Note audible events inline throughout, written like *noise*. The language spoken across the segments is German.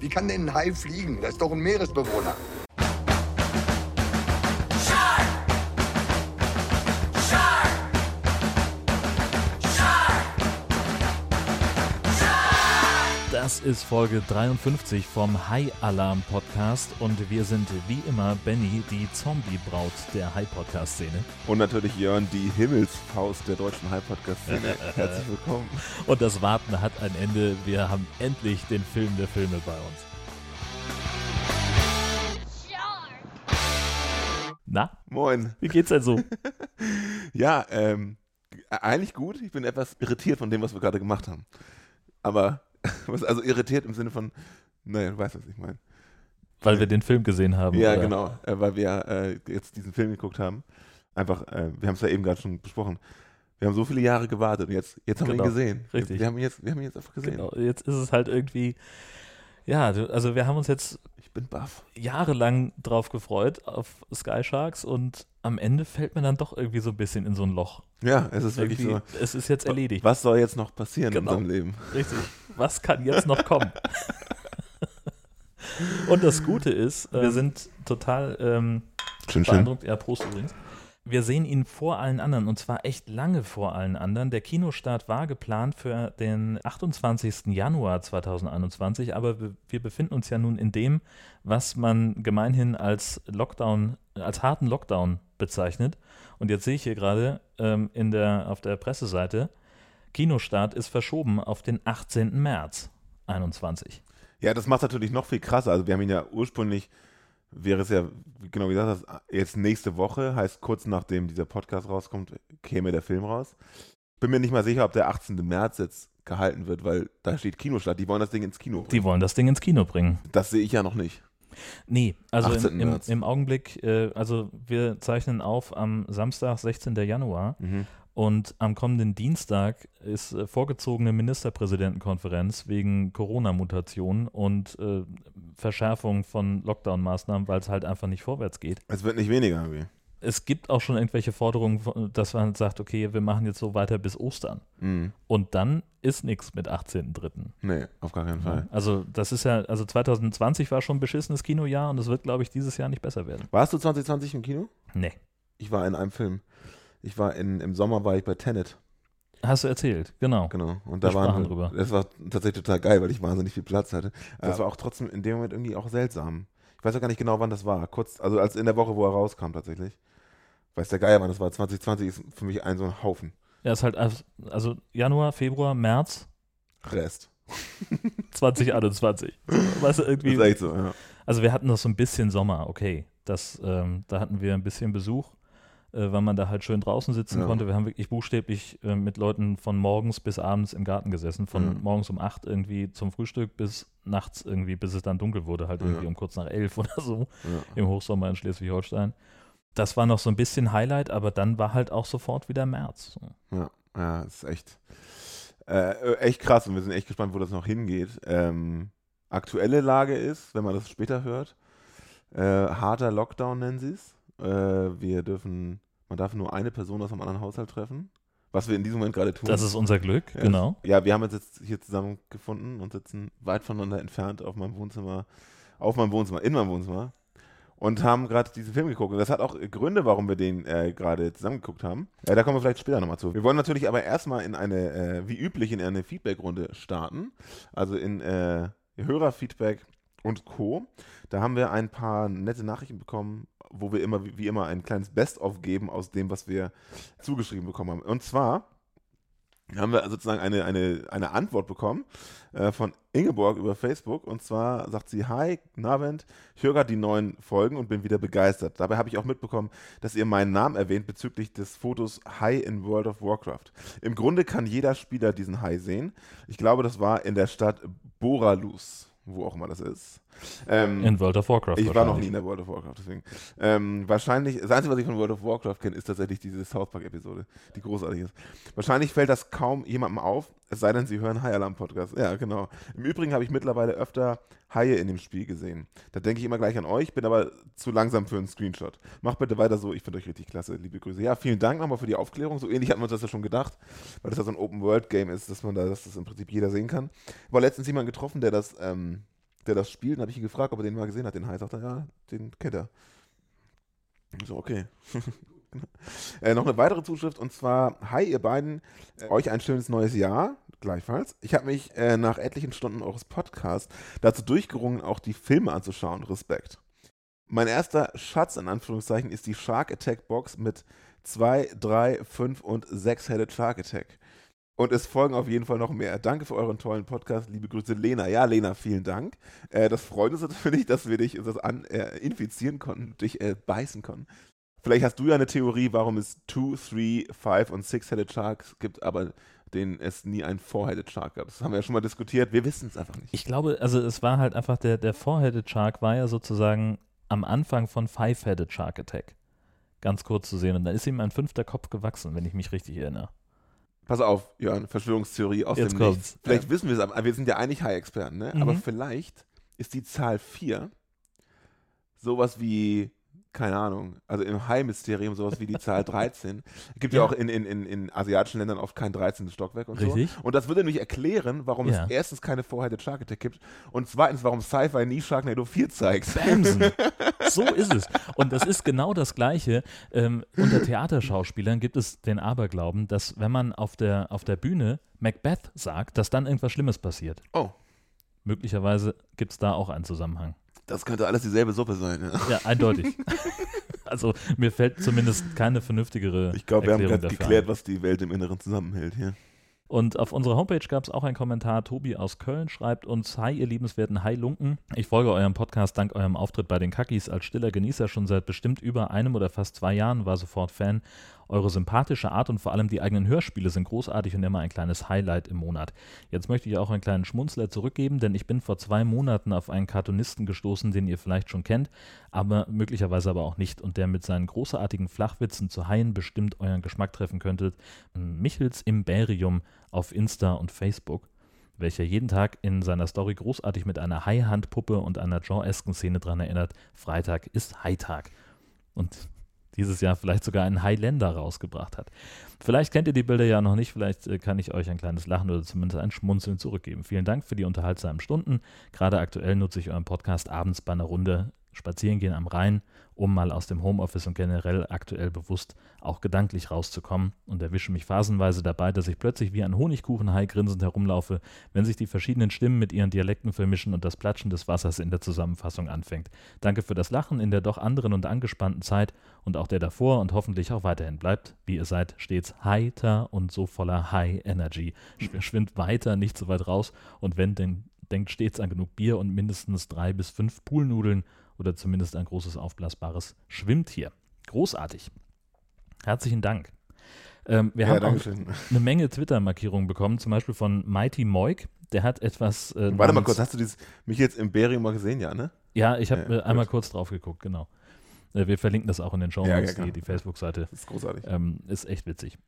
Wie kann denn ein Hai fliegen? Das ist doch ein Meeresbewohner. Das ist Folge 53 vom High Alarm Podcast und wir sind wie immer Benny, die Zombie-Braut der High Podcast Szene. Und natürlich Jörn, die Himmelsfaust der deutschen High Podcast Szene. *laughs* Herzlich willkommen. Und das Warten hat ein Ende. Wir haben endlich den Film der Filme bei uns. Na? Moin. Wie geht's denn so? *laughs* ja, ähm, eigentlich gut. Ich bin etwas irritiert von dem, was wir gerade gemacht haben. Aber *laughs* also irritiert im Sinne von, naja, du weißt, was ich meine. Weil wir den Film gesehen haben. Ja, oder? genau, äh, weil wir äh, jetzt diesen Film geguckt haben. Einfach, äh, wir haben es ja eben gerade schon besprochen. Wir haben so viele Jahre gewartet und jetzt, jetzt haben Genau, wir ihn gesehen. richtig. Jetzt, wir, haben ihn jetzt, wir haben ihn jetzt einfach gesehen. Genau, jetzt ist es halt irgendwie, ja, du- also wir haben uns jetzt Ich bin baff. jahrelang drauf gefreut auf Sky Sharks und am Ende fällt man dann doch irgendwie so ein bisschen in so ein Loch. Ja, es ist wirklich Irgendwie, so. es ist jetzt erledigt. Was soll jetzt noch passieren Genau. in unserem Leben? Richtig. *laughs* Was kann jetzt noch kommen? Und das Gute ist, wir sind total ähm, Schön, schön. beeindruckt. Ja, Prost übrigens. Wir sehen ihn vor allen anderen und zwar echt lange vor allen anderen. Der Kinostart war geplant für den 28. Januar 2021, aber wir- wir befinden uns ja nun in dem, was man gemeinhin als Lockdown, als harten Lockdown bezeichnet. Und jetzt sehe ich hier gerade ähm, in der, auf der Presseseite, Kinostart ist verschoben auf den 18. März 21. Ja, das macht natürlich noch viel krasser. Also wir haben ihn ja ursprünglich, wäre es ja, genau wie gesagt hast, jetzt nächste Woche, heißt kurz nachdem dieser Podcast rauskommt, käme der Film raus. Bin mir nicht mal sicher, ob der 18. März jetzt gehalten wird, weil da steht Kinostart. Die wollen das Ding ins Kino bringen. Die wollen das Ding ins Kino bringen. Das sehe ich ja noch nicht. Nee, also 18. im, im, im Augenblick, äh, also wir zeichnen auf am Samstag, 16. Januar und am kommenden Dienstag ist äh, vorgezogene Ministerpräsidentenkonferenz wegen Corona-Mutationen und äh, Verschärfung von Lockdown-Maßnahmen, weil es halt einfach nicht vorwärts geht. Es wird nicht weniger. Irgendwie. Es gibt auch schon irgendwelche Forderungen, dass man sagt, okay, wir machen jetzt so weiter bis Ostern. Mhm. Und dann ist nichts mit 18.3. Nee, auf gar keinen Fall. Also das ist ja, also 2020 war schon ein beschissenes Kinojahr und es wird, glaube ich, dieses Jahr nicht besser werden. Warst du 2020 im Kino? Nee. Ich war in einem Film. Ich war in, im Sommer war ich bei Tenet. Hast du erzählt, genau. Genau. Und da waren drüber. Das war tatsächlich total geil, weil ich wahnsinnig viel Platz hatte. Das Ja. war auch trotzdem in dem Moment irgendwie auch seltsam. Ich weiß auch gar nicht genau, wann das war. Kurz, also als in der Woche, wo er rauskam tatsächlich. Weiß der Geier, wann das war. 2020 ist für mich ein so ein Haufen. Ja, ist halt also- Januar, Februar, März Rest. *laughs* *laughs* 2021. weißt du, Das irgendwie. ist echt so, ja. Also wir hatten noch so ein bisschen Sommer, okay. Das, ähm, da hatten wir ein bisschen Besuch, äh, weil man da halt schön draußen sitzen Ja. konnte. Wir haben wirklich buchstäblich äh, mit Leuten von morgens bis abends im Garten gesessen, von Mhm. morgens um acht irgendwie zum Frühstück bis nachts irgendwie, bis es dann dunkel wurde, halt irgendwie Ja. um kurz nach elf *laughs* oder so. ja. im Hochsommer in Schleswig-Holstein. Das war noch so ein bisschen Highlight, aber dann war halt auch sofort wieder März. Ja, ja, ist echt, äh, echt krass und wir sind echt gespannt, wo das noch hingeht. Ähm, aktuelle Lage ist, wenn man das später hört, äh, harter Lockdown nennen sie es. Äh, wir dürfen, man darf nur eine Person aus einem anderen Haushalt treffen, was wir in diesem Moment gerade tun. Das ist unser Glück, Ja, genau. Ja, wir haben uns jetzt hier zusammengefunden und sitzen weit voneinander entfernt auf meinem Wohnzimmer, auf meinem Wohnzimmer, in meinem Wohnzimmer und haben gerade diesen Film geguckt. Und das hat auch Gründe, warum wir den äh, gerade zusammengeguckt haben. Ja, da kommen wir vielleicht später nochmal zu. Wir wollen natürlich aber erstmal in eine, äh, wie üblich, in eine Feedback-Runde starten. Also in äh, Hörerfeedback und Co. Da haben wir ein paar nette Nachrichten bekommen, wo wir immer, wie immer, ein kleines Best-of geben aus dem, was wir zugeschrieben bekommen haben. Und zwar haben wir sozusagen eine, eine, eine Antwort bekommen äh, von Ingeborg über Facebook. Und zwar sagt sie, Hi, Navent, ich höre gerade die neuen Folgen und bin wieder begeistert. Dabei habe ich auch mitbekommen, dass ihr meinen Namen erwähnt bezüglich des Fotos Hai in World of Warcraft. Im Grunde kann jeder Spieler diesen Hai sehen. Ich glaube, das war in der Stadt Boralus, wo auch immer das ist. Ähm, In World of Warcraft. ich war noch nie in der World of Warcraft, deswegen. Ähm, wahrscheinlich, das Einzige, was ich von World of Warcraft kenne, ist tatsächlich diese South Park-Episode, die großartig ist. Wahrscheinlich fällt das kaum jemandem auf, es sei denn, sie hören High Alarm Podcast. Ja, genau. Im Übrigen habe ich mittlerweile öfter Haie in dem Spiel gesehen. Da denke ich immer gleich an euch, bin aber zu langsam für einen Screenshot. Macht bitte weiter so, ich finde euch richtig klasse. Liebe Grüße. Ja, vielen Dank nochmal für die Aufklärung. So ähnlich hatten wir uns das ja schon gedacht, weil das ja so ein Open-World-Game ist, dass man da, dass das im Prinzip jeder sehen kann. War letztens jemand getroffen, der das, ähm, der das spielt. Dann habe ich ihn gefragt, ob er den mal gesehen hat, den Hai. Sagt er, ja, den kennt er. So, okay. *laughs* äh, noch eine weitere Zuschrift und zwar: Hi, ihr beiden, äh, euch ein schönes neues Jahr. Gleichfalls. Ich habe mich äh, nach etlichen Stunden eures Podcasts dazu durchgerungen, auch die Filme anzuschauen. Respekt. Mein erster Schatz in Anführungszeichen ist die Shark Attack Box mit 2, 3, 5 und 6-Headed Shark Attack. Und es folgen auf jeden Fall noch mehr. Danke für euren tollen Podcast. Liebe Grüße, Lena. Ja, Lena, vielen Dank. Äh, das freut uns natürlich, dass wir dich das an, äh, infizieren konnten, dich äh, beißen konnten. Vielleicht hast du ja eine Theorie, warum es 2, 3, 5 und 6-Headed Sharks gibt, aber den es nie einen Four-Headed Shark gab. Das haben wir ja schon mal diskutiert. Wir wissen es einfach nicht. Ich glaube, also es war halt einfach, der, der Four-Headed Shark war ja sozusagen am Anfang von Five-Headed Shark Attack. Ganz kurz zu sehen. Und da ist ihm ein fünfter Kopf gewachsen, wenn ich mich richtig erinnere. Pass auf, Jörn, Verschwörungstheorie aus Jetzt dem kommt's. Nichts. Vielleicht Ja. wissen wir es, aber wir sind ja eigentlich High-Experten, ne? Mhm. Aber vielleicht ist die Zahl 4 sowas wie, keine Ahnung, also im High-Mysterium sowas wie die Zahl *laughs* 13. Es gibt ja, Ja. auch in, in, in, in asiatischen Ländern oft kein 13. Stockwerk und Richtig. so. Und das würde nämlich erklären, warum Ja. es erstens keine Four-Headed Shark Attack gibt und zweitens, warum Sci-Fi nie Sharknado 4 zeigt. Bamsen. *laughs* So ist es. Und das ist genau das Gleiche. Ähm, unter Theaterschauspielern gibt es den Aberglauben, dass wenn man auf der, auf der Bühne Macbeth sagt, dass dann irgendwas Schlimmes passiert. Oh, Möglicherweise gibt es da auch einen Zusammenhang. Das könnte alles dieselbe Suppe sein. Ja. Ja, eindeutig. *laughs* also mir fällt zumindest keine vernünftigere Ich glaube, wir haben gerade geklärt, ein. was die Welt im Inneren zusammenhält hier. Und auf unserer Homepage gab es auch einen Kommentar. Tobi aus Köln schreibt uns: Hi, ihr liebenswerten Hi Lunken. Ich folge eurem Podcast dank eurem Auftritt bei den Kackis als stiller Genießer schon seit bestimmt über einem oder fast zwei Jahren, war sofort Fan. Eure sympathische Art und vor allem die eigenen Hörspiele sind großartig und immer ein kleines Highlight im Monat. Jetzt möchte ich auch einen kleinen Schmunzler zurückgeben, denn ich bin vor zwei Monaten auf einen Cartoonisten gestoßen, den ihr vielleicht schon kennt, aber möglicherweise aber auch nicht und der mit seinen großartigen Flachwitzen zu Haien bestimmt euren Geschmack treffen könntet. Michels Imberium auf Insta und Facebook, welcher jeden Tag in seiner Story großartig mit einer Hai-Handpuppe und einer Jaw-esken Szene dran erinnert, Freitag ist Hai-Tag. Und dieses Jahr vielleicht sogar einen Highlander rausgebracht hat. Vielleicht kennt ihr die Bilder ja noch nicht, vielleicht äh, kann ich euch ein kleines Lachen oder zumindest ein Schmunzeln zurückgeben. Vielen Dank für die unterhaltsamen Stunden. Gerade aktuell nutze ich euren Podcast abends bei einer Runde spazieren gehen am Rhein, um mal aus dem Homeoffice und generell aktuell bewusst auch gedanklich rauszukommen und erwische mich phasenweise dabei, dass ich plötzlich wie ein Honigkuchenhai grinsend herumlaufe, wenn sich die verschiedenen Stimmen mit ihren Dialekten vermischen und das Platschen des Wassers in der Zusammenfassung anfängt. Danke für das Lachen in der doch anderen und angespannten Zeit und auch der davor und hoffentlich auch weiterhin bleibt, wie ihr seid, stets heiter und so voller High Energy. Schw- Schwimmt weiter, nicht so weit raus und wenn, denn denkt stets an genug Bier und mindestens drei bis fünf Poolnudeln oder zumindest ein großes aufblasbares Schwimmtier. Großartig. Herzlichen Dank. Ähm, wir ja, haben auch eine Menge Twitter-Markierungen bekommen, zum Beispiel von Mighty Moik. Der hat etwas. Äh, Warte mal kurz, hast du dieses mich jetzt Imperium mal gesehen, ja, ne? Ja, ich habe Ja, äh, einmal kurz drauf geguckt, genau. Äh, wir verlinken das auch in den Show Ja, Notes, ja, klar. die, die Facebook-Seite. Ist großartig. Ähm, ist echt witzig.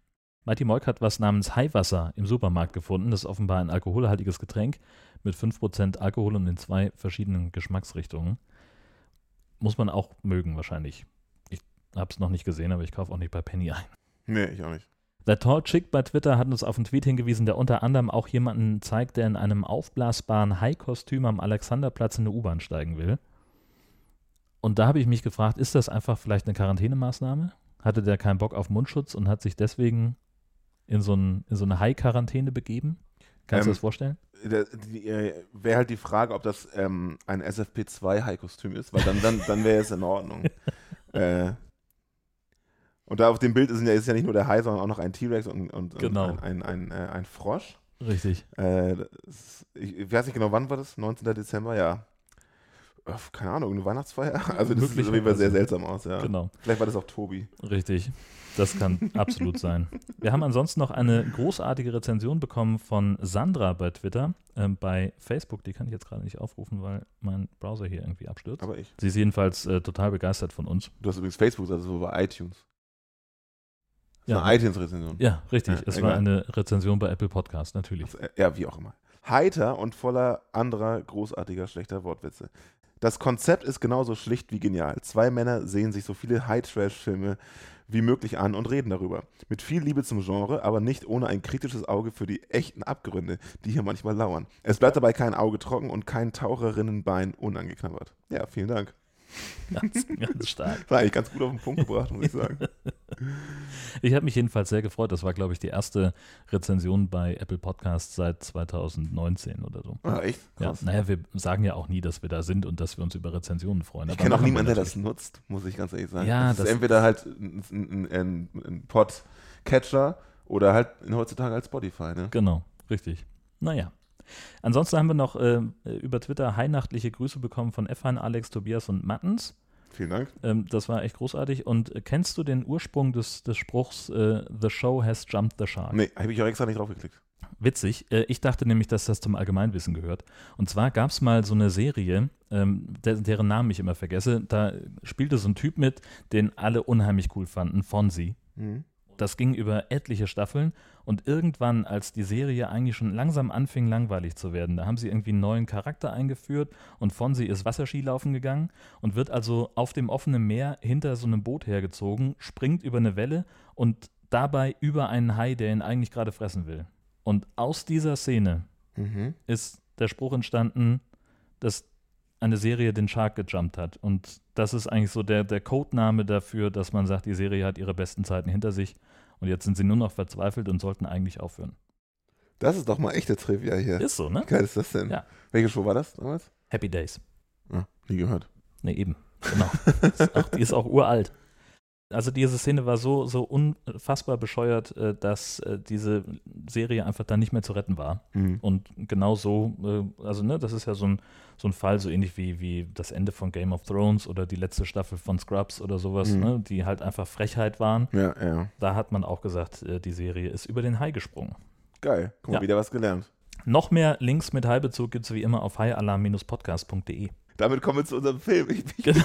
Mighty Moik hat was namens Haiwasser im Supermarkt gefunden. Das ist offenbar ein alkoholhaltiges Getränk mit 5% Alkohol und in zwei verschiedenen Geschmacksrichtungen. Muss man auch mögen wahrscheinlich. Ich habe es noch nicht gesehen, aber ich kaufe auch nicht bei Penny ein. Nee, ich auch nicht. Der Tall Chick bei Twitter hat uns auf einen Tweet hingewiesen, der unter anderem auch jemanden zeigt, der in einem aufblasbaren Hai-Kostüm am Alexanderplatz in eine U-Bahn steigen will. Und da habe ich mich gefragt, ist das einfach vielleicht eine Quarantänemaßnahme? Hatte der keinen Bock auf Mundschutz und hat sich deswegen in so, ein, in so eine Hai-Quarantäne begeben? Kannst du Ähm, das vorstellen? Äh, Wäre halt die Frage, ob das ähm, ein SFP2-High-Kostüm ist, weil dann, dann, dann wäre es in Ordnung. *laughs* äh, und da auf dem Bild ist ja, ist ja nicht nur der Hai, sondern auch noch ein T-Rex und, und, Genau. und ein, ein, ein, äh, ein Frosch. Richtig. Äh, das, ich, ich weiß nicht genau, wann war das? 19. Dezember, ja. Äh, Keine Ahnung, eine Weihnachtsfeier? *laughs* Also das sieht auf jeden Fall sehr seltsam aus, ja. Genau. Vielleicht war das auch Tobi. Richtig. Das kann absolut sein. Wir haben ansonsten noch eine großartige Rezension bekommen von Sandra bei Twitter. Ähm, bei Facebook, die kann ich jetzt gerade nicht aufrufen, weil mein Browser hier irgendwie abstürzt. Aber ich. Sie ist jedenfalls äh, total begeistert von uns. Du hast übrigens Facebook, also so bei iTunes. Das Ja. eine iTunes-Rezension. Ja, richtig. Ja, es egal. war eine Rezension bei Apple Podcast, natürlich. Also, äh, Ja, wie auch immer. heiter und voller anderer großartiger schlechter Wortwitze. Das Konzept ist genauso schlicht wie genial. Zwei Männer sehen sich so viele High-Trash-Filme wie möglich an und reden darüber. Mit viel Liebe zum Genre, aber nicht ohne ein kritisches Auge für die echten Abgründe, die hier manchmal lauern. Es bleibt dabei kein Auge trocken und kein Taucherinnenbein unangeknabbert. Ja, vielen Dank. *laughs* Ganz, ganz stark. War eigentlich ganz gut auf den Punkt gebracht, muss ich sagen. *laughs* Ich habe mich jedenfalls sehr gefreut. Das war, glaube ich, die erste Rezension bei Apple Podcasts seit 2019 oder so. Ah, echt? Ja, Krass. naja, wir sagen ja auch nie, dass wir da sind und dass wir uns über Rezensionen freuen. Ich kenne auch niemanden, der das nutzt, muss ich ganz ehrlich sagen. Ja, das ist das- entweder halt ein, ein, ein, ein Podcatcher oder halt heutzutage als Spotify. Ne? Genau, richtig. Naja. Ansonsten haben wir noch äh, über Twitter heinachtliche Grüße bekommen von Efan, Alex, Tobias und Mattens. Vielen Dank. Ähm, das war echt großartig. Und äh, kennst du den Ursprung des, des Spruchs äh, The Show has jumped the shark? Nee, habe ich auch extra nicht draufgeklickt. Witzig. Äh, ich dachte nämlich, dass das zum Allgemeinwissen gehört. Und zwar gab es mal so eine Serie, ähm, der, deren Namen ich immer vergesse. Da spielte so ein Typ mit, den alle unheimlich cool fanden, Fonzie. Mhm. Das ging über etliche Staffeln und irgendwann, als die Serie eigentlich schon langsam anfing, langweilig zu werden, da haben sie irgendwie einen neuen Charakter eingeführt und Fonzie ist Wasserskilaufen gegangen und wird also auf dem offenen Meer hinter so einem Boot hergezogen, springt über eine Welle und dabei über einen Hai, der ihn eigentlich gerade fressen will. Und aus dieser Szene Mhm. ist der Spruch entstanden, dass eine Serie den Shark gejumpt hat. Und das ist eigentlich so der, der Codename dafür, dass man sagt, die Serie hat ihre besten Zeiten hinter sich und jetzt sind sie nur noch verzweifelt und sollten eigentlich aufhören. Das ist doch mal echte Trivia hier. Ist so, ne? Geil ist das denn? Ja. Welche Show war das damals? Happy Days. Ah, nie gehört. Ne, eben. Genau. *laughs* ist auch, die ist auch uralt. Also diese Szene war so, so unfassbar bescheuert, äh, dass äh, diese Serie einfach dann nicht mehr zu retten war. Mhm. Und genau so, äh, also ne, das ist ja so ein, so ein Fall, so ähnlich wie, wie das Ende von Game of Thrones oder die letzte Staffel von Scrubs oder sowas, Mhm. ne, die halt einfach Frechheit waren. Ja, ja. Da hat man auch gesagt, die Serie ist über den Hai gesprungen. Geil. Guck mal, Ja. wieder was gelernt. Noch mehr Links mit Haibezug gibt es wie immer auf haialarm-podcast.de. Damit kommen wir zu unserem Film. Ich, ich, Genau.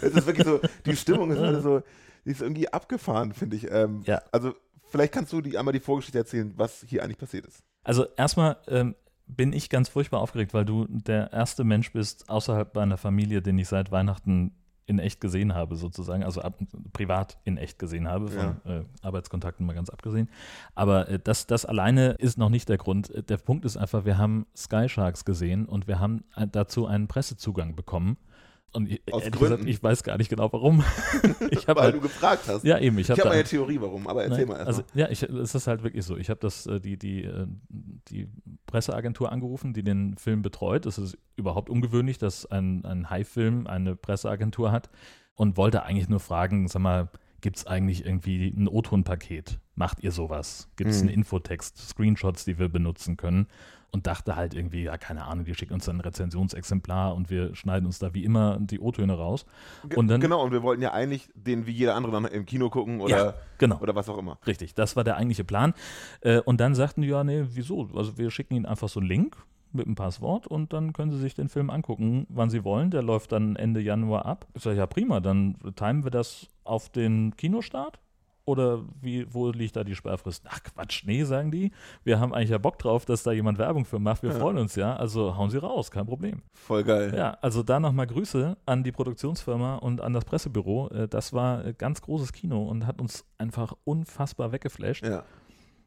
es ist wirklich so, die Stimmung ist heute *laughs* so, die ist irgendwie abgefahren, finde ich. Ähm, Ja. Also, vielleicht kannst du die, einmal die Vorgeschichte erzählen, was hier eigentlich passiert ist. Also erstmal ähm, bin ich ganz furchtbar aufgeregt, weil du der erste Mensch bist außerhalb meiner Familie, den ich seit Weihnachten in echt gesehen habe, sozusagen, also ab, privat in echt gesehen habe, von äh, Arbeitskontakten mal ganz abgesehen. Aber äh, das, das alleine ist noch nicht der Grund. Der Punkt ist einfach, wir haben Sky Sharks gesehen und wir haben äh, dazu einen Pressezugang bekommen. Und ich, Aus ehrlich Gründen. gesagt, ich weiß gar nicht genau warum. *laughs* ich Weil halt, du gefragt hast. ja eben, ich ich habe habe da eine Theorie, warum, aber erzähl Nein, mal erst also, mal. ja, ich, es ist halt wirklich so. Ich habe das äh, die die äh, die Presseagentur angerufen, die den Film betreut. Es ist überhaupt ungewöhnlich, dass ein ein High-Film eine Presseagentur hat und wollte eigentlich nur fragen, sag mal, gibt es eigentlich irgendwie ein O-Ton-Paket? Macht ihr sowas? Gibt es Mhm. einen Infotext, Screenshots, die wir benutzen können? Und dachte halt irgendwie, ja, keine Ahnung, die schicken uns dann ein Rezensionsexemplar und wir schneiden uns da wie immer die O-Töne raus. Und dann- genau, und wir wollten ja eigentlich den wie jeder andere dann im Kino gucken oder, Ja, genau. oder was auch immer. Richtig, das war der eigentliche Plan. Äh, und dann sagten die, ja, nee, wieso? Also wir schicken ihnen einfach so einen Link mit einem Passwort und dann können sie sich den Film angucken, wann sie wollen. Der läuft dann Ende Januar ab. Ich sage, ja prima, dann timen wir das auf den Kinostart. Oder wie, wo liegt da die Sperrfrist? Ach Quatsch, nee, sagen die. Wir haben eigentlich ja Bock drauf, dass da jemand Werbung für macht. Wir Ja. freuen uns ja. Also hauen sie raus, kein Problem. Voll geil. Ja, also da nochmal Grüße an die Produktionsfirma und an das Pressebüro. Äh, Das war äh, ganz großes Kino und hat uns einfach unfassbar weggeflasht. Ja.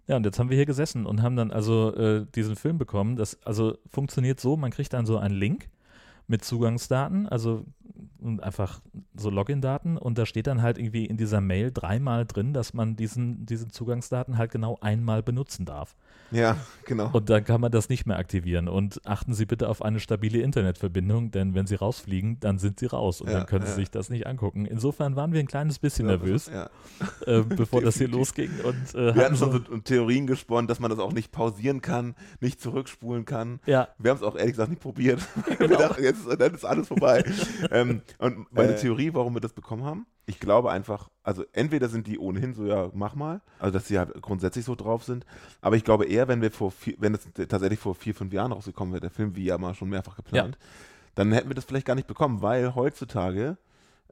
Ja, und jetzt haben wir hier gesessen und haben dann also äh, diesen Film bekommen. Das also funktioniert so, man kriegt dann so einen Link mit Zugangsdaten, also und einfach so Login-Daten und da steht dann halt irgendwie in dieser Mail dreimal drin, dass man diesen, diese Zugangsdaten halt genau einmal benutzen darf. ja, genau. Und dann kann man das nicht mehr aktivieren. Und achten Sie bitte auf eine stabile Internetverbindung, denn wenn Sie rausfliegen, dann sind Sie raus und Ja, dann können Sie ja. sich das nicht angucken. Insofern waren wir ein kleines bisschen nervös, Ja. *laughs* äh, bevor das hier losging. Und, äh, Wir hatten schon so, Theorien gesponnen, dass man das auch nicht pausieren kann, nicht zurückspulen kann. ja, Wir haben es auch ehrlich gesagt nicht probiert. *laughs* Wir Genau. dachten, jetzt ist, dann ist alles vorbei. *laughs* ähm, und meine Äh. Theorie, warum wir das bekommen haben, ich glaube einfach, also entweder sind die ohnehin so, ja, mach mal, also dass sie halt grundsätzlich so drauf sind, aber ich glaube eher, wenn wir vor vier, wenn es tatsächlich vor vier, fünf Jahren rausgekommen wäre, der Film wie ja mal schon mehrfach geplant, dann hätten wir das vielleicht gar nicht bekommen, weil heutzutage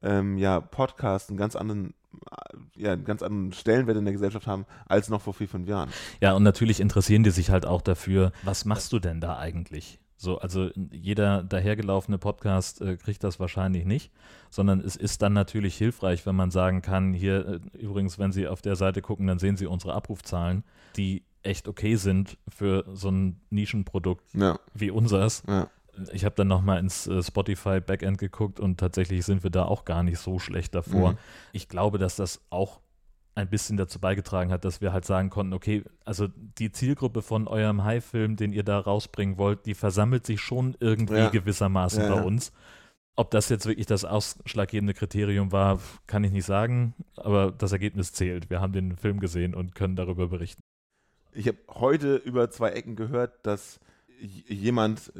ähm, ja, Podcasts einen ganz anderen äh, ja, einen ganz anderen Stellenwert in der Gesellschaft haben als noch vor vier, fünf Jahren. Ja, und natürlich interessieren die sich halt auch dafür, was machst du denn da eigentlich? So, also jeder dahergelaufene Podcast äh, kriegt das wahrscheinlich nicht, sondern es ist dann natürlich hilfreich, wenn man sagen kann, hier äh, übrigens, wenn Sie auf der Seite gucken, dann sehen Sie unsere Abrufzahlen, die echt okay sind für so ein Nischenprodukt Ja, wie unseres. ja. Ich habe dann nochmal ins äh, Spotify Backend geguckt und tatsächlich sind wir da auch gar nicht so schlecht davor. Mhm. Ich glaube, dass das auch ein bisschen dazu beigetragen hat, dass wir halt sagen konnten, okay, also die Zielgruppe von eurem High-Film, den ihr da rausbringen wollt, die versammelt sich schon irgendwie Ja. gewissermaßen Ja, bei uns. Ob das jetzt wirklich das ausschlaggebende Kriterium war, kann ich nicht sagen, aber das Ergebnis zählt. Wir haben den Film gesehen und können darüber berichten. Ich habe heute über zwei Ecken gehört, dass jemand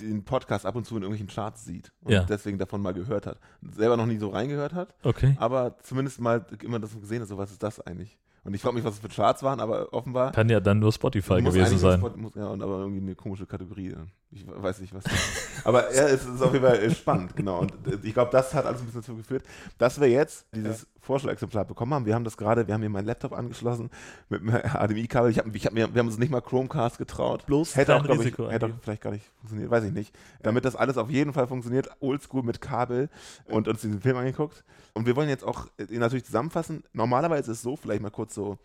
den Podcast ab und zu in irgendwelchen Charts sieht und Ja. deswegen davon mal gehört hat. Selber noch nie so reingehört hat, Okay. aber zumindest mal immer das gesehen hat, so was ist das eigentlich? Und ich frage mich, was es für Charts waren, aber offenbar Kann ja dann nur Spotify gewesen sein. Spot- Muss, ja, und aber irgendwie eine komische Kategorie. Ich weiß nicht, was. *laughs* aber ja, es ist auf jeden Fall äh, spannend, genau. Und äh, ich glaube, das hat alles ein bisschen dazu geführt, dass wir jetzt dieses Vorschlagexemplar bekommen haben. Wir haben das gerade, wir haben hier meinen Laptop angeschlossen mit einem HDMI-Kabel. *laughs* Ich hab, ich hab mir, wir haben uns nicht mal Chromecast getraut. Bloß hätte auch, glaub ich, Risiko hätte auch vielleicht gar nicht funktioniert, weiß ich nicht. Damit das alles auf jeden Fall funktioniert, oldschool mit Kabel und uns diesen Film angeguckt. Und wir wollen jetzt auch äh, natürlich zusammenfassen. Normalerweise ist es so, vielleicht mal kurz so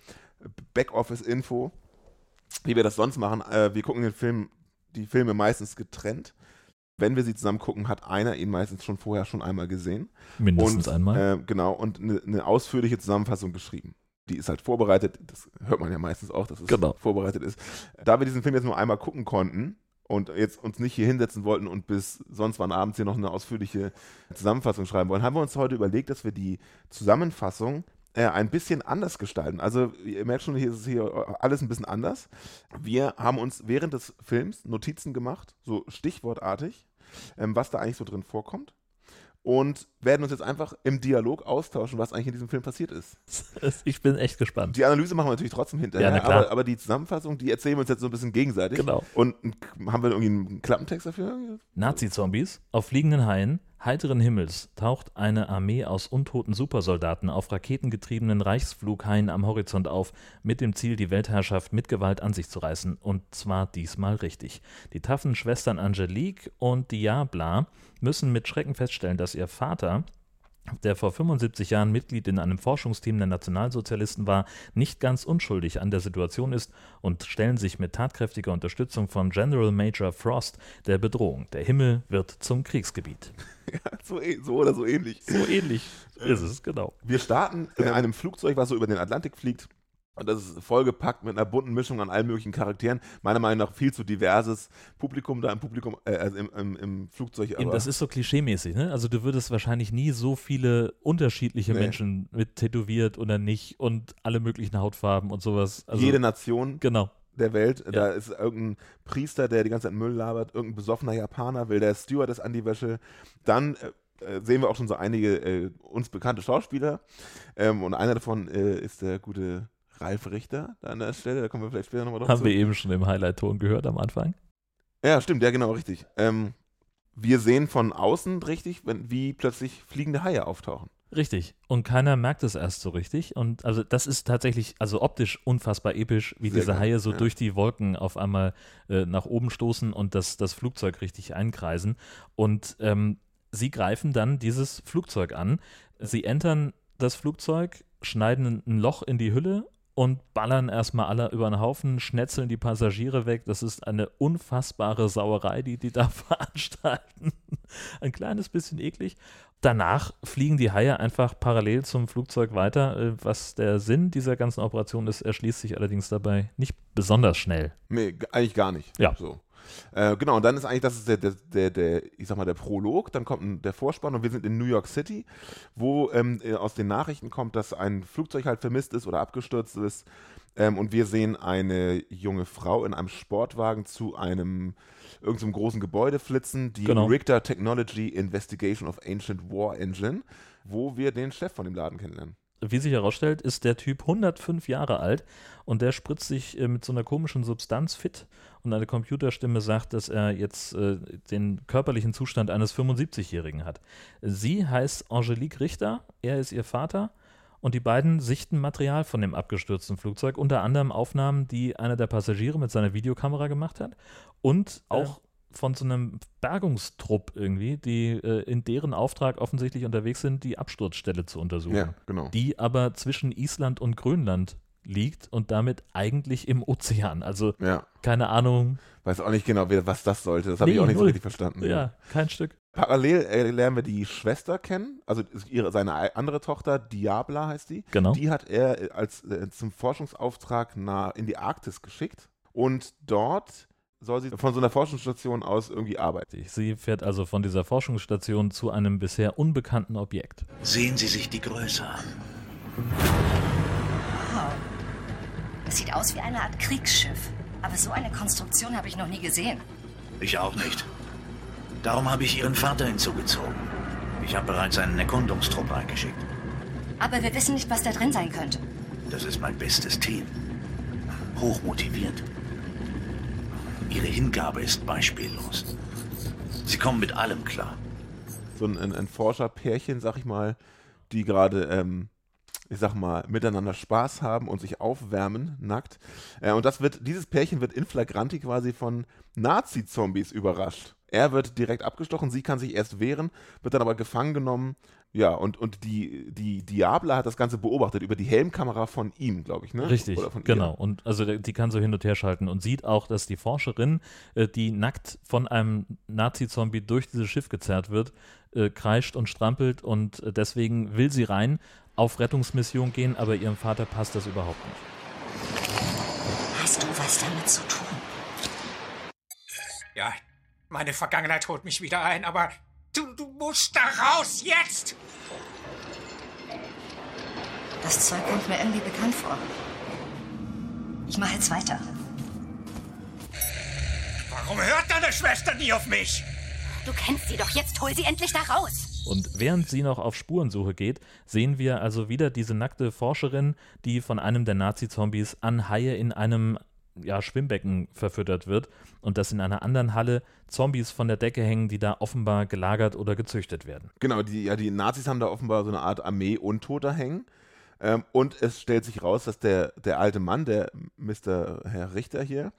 Backoffice-Info, wie wir das sonst machen. Wir gucken den Film, die Filme meistens getrennt. Wenn wir sie zusammen gucken, hat einer ihn meistens schon vorher schon einmal gesehen. Mindestens und, einmal. Äh, genau, und eine eine ausführliche Zusammenfassung geschrieben. Die ist halt vorbereitet, das hört man ja meistens auch, dass es Genau. vorbereitet ist. Da wir diesen Film jetzt nur einmal gucken konnten und jetzt uns nicht hier hinsetzen wollten und bis sonst wann abends hier noch eine ausführliche Zusammenfassung schreiben wollen, haben wir uns heute überlegt, dass wir die Zusammenfassung äh, ein bisschen anders gestalten. Also ihr merkt schon, hier ist hier alles ein bisschen anders. Wir haben uns während des Films Notizen gemacht, so stichwortartig, ähm, was da eigentlich so drin vorkommt. Und werden uns jetzt einfach im Dialog austauschen, was eigentlich in diesem Film passiert ist. Ich bin echt gespannt. Die Analyse machen wir natürlich trotzdem hinterher, Ja, aber, aber die Zusammenfassung, die erzählen wir uns jetzt so ein bisschen gegenseitig. Genau. Und ein- haben wir irgendwie einen Klappentext dafür? Nazi-Zombies. Auf fliegenden Haien, heiteren Himmels, taucht eine Armee aus untoten Supersoldaten auf raketengetriebenen Reichsflughaien am Horizont auf, mit dem Ziel, die Weltherrschaft mit Gewalt an sich zu reißen. Und zwar diesmal richtig. Die taffen Schwestern Angelique und Diabla müssen mit Schrecken feststellen, dass ihr Vater der vor 75 Jahren Mitglied in einem Forschungsteam der Nationalsozialisten war, nicht ganz unschuldig an der Situation ist und stellen sich mit tatkräftiger Unterstützung von General Major Frost der Bedrohung. Der Himmel wird zum Kriegsgebiet. *laughs* So, eh- so oder so ähnlich. So ähnlich ist es, genau. Wir starten in einem Flugzeug, was so über den Atlantik fliegt. Und das ist vollgepackt mit einer bunten Mischung an allen möglichen Charakteren. Meiner Meinung nach viel zu diverses Publikum da im Publikum, äh, also im, im, im Flugzeug. Eben, das ist so klischeemäßig, ne? Also du würdest wahrscheinlich nie so viele unterschiedliche Nee. Menschen mit tätowiert oder nicht und alle möglichen Hautfarben und sowas. Also, jede Nation Genau. der Welt. Da ist irgendein Priester, der die ganze Zeit Müll labert, irgendein besoffener Japaner will der Stewardess an die Wäsche. Dann äh, äh, sehen wir auch schon so einige äh, uns bekannte Schauspieler. Ähm, und einer davon äh, ist der gute Ralf Richter da an der Stelle. Da kommen wir vielleicht später nochmal drauf Haben zu. wir eben schon im Highlight-Ton gehört am Anfang. Ja, stimmt, ja, genau, richtig. Ähm, wir sehen von außen richtig, wenn, wie plötzlich fliegende Haie auftauchen. Richtig. Und keiner merkt es erst so richtig. Und also das ist tatsächlich, also optisch unfassbar episch, wie Sehr diese geil, Haie so ja. durch die Wolken auf einmal äh, nach oben stoßen und das, das Flugzeug richtig einkreisen. Und ähm, sie greifen dann dieses Flugzeug an. Sie entern das Flugzeug, schneiden ein Loch in die Hülle und ballern erstmal alle über den Haufen, schnetzeln die Passagiere weg. Das ist eine unfassbare Sauerei, die die da *laughs* veranstalten. Ein kleines bisschen eklig. Danach fliegen die Haie einfach parallel zum Flugzeug weiter. Äh, Was der Sinn dieser ganzen Operation ist, erschließt sich allerdings dabei nicht besonders schnell. Nee, eigentlich gar nicht. Ja. So. Äh, genau, und dann ist eigentlich, das ist der, der, der, der, ich sag mal, der Prolog, dann kommt ein, der Vorspann und wir sind in New York City, wo ähm, äh, aus den Nachrichten kommt, dass ein Flugzeug halt vermisst ist oder abgestürzt ist. Ähm, und wir sehen eine junge Frau in einem Sportwagen zu einem irgendeinem großen Gebäude flitzen, die Genau. Richter Technology Investigation of Ancient War Engine, wo wir den Chef von dem Laden kennenlernen. Wie sich herausstellt, ist der Typ 105 Jahre alt und der spritzt sich äh, mit so einer komischen Substanz fit und eine Computerstimme sagt, dass er jetzt äh, den körperlichen Zustand eines 75-Jährigen hat. Sie heißt Angelique Richter, er ist ihr Vater und die beiden sichten Material von dem abgestürzten Flugzeug, unter anderem Aufnahmen, die einer der Passagiere mit seiner Videokamera gemacht hat und auch von so einem Bergungstrupp irgendwie, die äh, in deren Auftrag offensichtlich unterwegs sind, die Absturzstelle zu untersuchen. Ja, genau. Die aber zwischen Island und Grönland liegt und damit eigentlich im Ozean. Also Ja. keine Ahnung. Weiß auch nicht genau, was das sollte. Das habe ich Nee, auch nicht so null. richtig verstanden. Ja, kein Stück. Parallel äh, lernen wir die Schwester kennen, also ihre, seine ei- andere Tochter, Diabla heißt die. Genau. Die hat er äh, als, äh, zum Forschungsauftrag nah in die Arktis geschickt und dort soll sie von so einer Forschungsstation aus irgendwie arbeiten. Sie fährt also von dieser Forschungsstation zu einem bisher unbekannten Objekt. Sehen Sie sich die Größe an. Wow. Es sieht aus wie eine Art Kriegsschiff. Aber so eine Konstruktion habe ich noch nie gesehen. Ich auch nicht. Darum habe ich Ihren Vater hinzugezogen. Ich habe bereits einen Erkundungstrupp eingeschickt. Aber wir wissen nicht, was da drin sein könnte. Das ist mein bestes Team. Hochmotiviert. Ihre Hingabe ist beispiellos. Sie kommen mit allem klar. So ein, ein, Forscherpärchen, sag ich mal, die gerade, ähm, ich sag mal, miteinander Spaß haben und sich aufwärmen, nackt. Äh, und das wird, dieses Pärchen wird in flagranti quasi von Nazi-Zombies überrascht. Er wird direkt abgestochen, sie kann sich erst wehren, wird dann aber gefangen genommen. Ja, und, und die, die Diabla hat das Ganze beobachtet über die Helmkamera von ihm, glaube ich, ne? Richtig, Oder von ihr. genau. Und also die kann so hin und her schalten und sieht auch, dass die Forscherin, äh, die nackt von einem Nazi-Zombie durch dieses Schiff gezerrt wird, äh, kreischt und strampelt und äh, deswegen will sie rein auf Rettungsmission gehen, aber ihrem Vater passt das überhaupt nicht. Hast du was damit zu tun? Ja, meine Vergangenheit holt mich wieder ein, aber du, du musst da raus, jetzt! Das Zeug kommt mir irgendwie bekannt vor. Ich mache jetzt weiter. Warum hört deine Schwester nie auf mich? Du kennst sie doch, jetzt hol sie endlich da raus. Und während sie noch auf Spurensuche geht, sehen wir also wieder diese nackte Forscherin, die von einem der Nazi-Zombies an Haie in einem ja, Schwimmbecken verfüttert wird und dass in einer anderen Halle Zombies von der Decke hängen, die da offenbar gelagert oder gezüchtet werden. Genau, die, ja, die Nazis haben da offenbar so eine Art Armee Untoter hängen. Ähm, und es stellt sich raus, dass der, der alte Mann, der Mr. Herr Richter hier,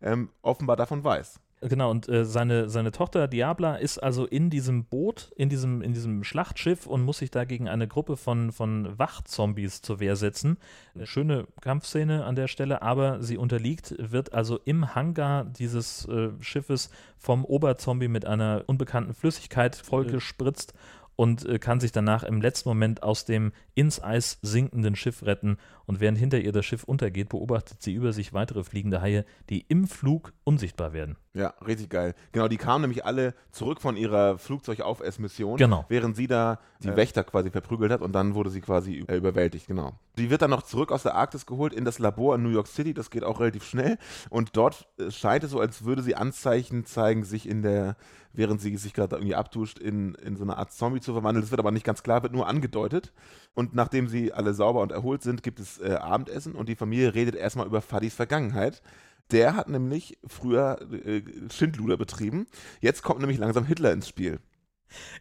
ähm, offenbar davon weiß. Genau, und äh, seine, seine Tochter Diabla ist also in diesem Boot, in diesem, in diesem Schlachtschiff und muss sich da gegen eine Gruppe von, von Wachzombies zur Wehr setzen. Eine schöne Kampfszene an der Stelle, aber sie unterliegt, wird also im Hangar dieses äh, Schiffes vom Oberzombie mit einer unbekannten Flüssigkeit vollgespritzt und äh, kann sich danach im letzten Moment aus dem ins Eis sinkenden Schiff retten. Und während hinter ihr das Schiff untergeht, beobachtet sie über sich weitere fliegende Haie, die im Flug unsichtbar werden. Ja, richtig geil. Genau, die kamen nämlich alle zurück von ihrer Flugzeugaufessmission, Genau. während sie da die Wächter quasi verprügelt hat und dann wurde sie quasi äh, überwältigt, genau. Die wird dann noch zurück aus der Arktis geholt in das Labor in New York City, das geht auch relativ schnell und dort äh, scheint es so, als würde sie Anzeichen zeigen, sich in der, während sie sich gerade irgendwie abduscht, in, in so eine Art Zombie zu verwandeln. Das wird aber nicht ganz klar, wird nur angedeutet. Und nachdem sie alle sauber und erholt sind, gibt es äh, Abendessen und die Familie redet erstmal über Fadis Vergangenheit. Der hat nämlich früher äh, Schindluder betrieben. Jetzt kommt nämlich langsam Hitler ins Spiel.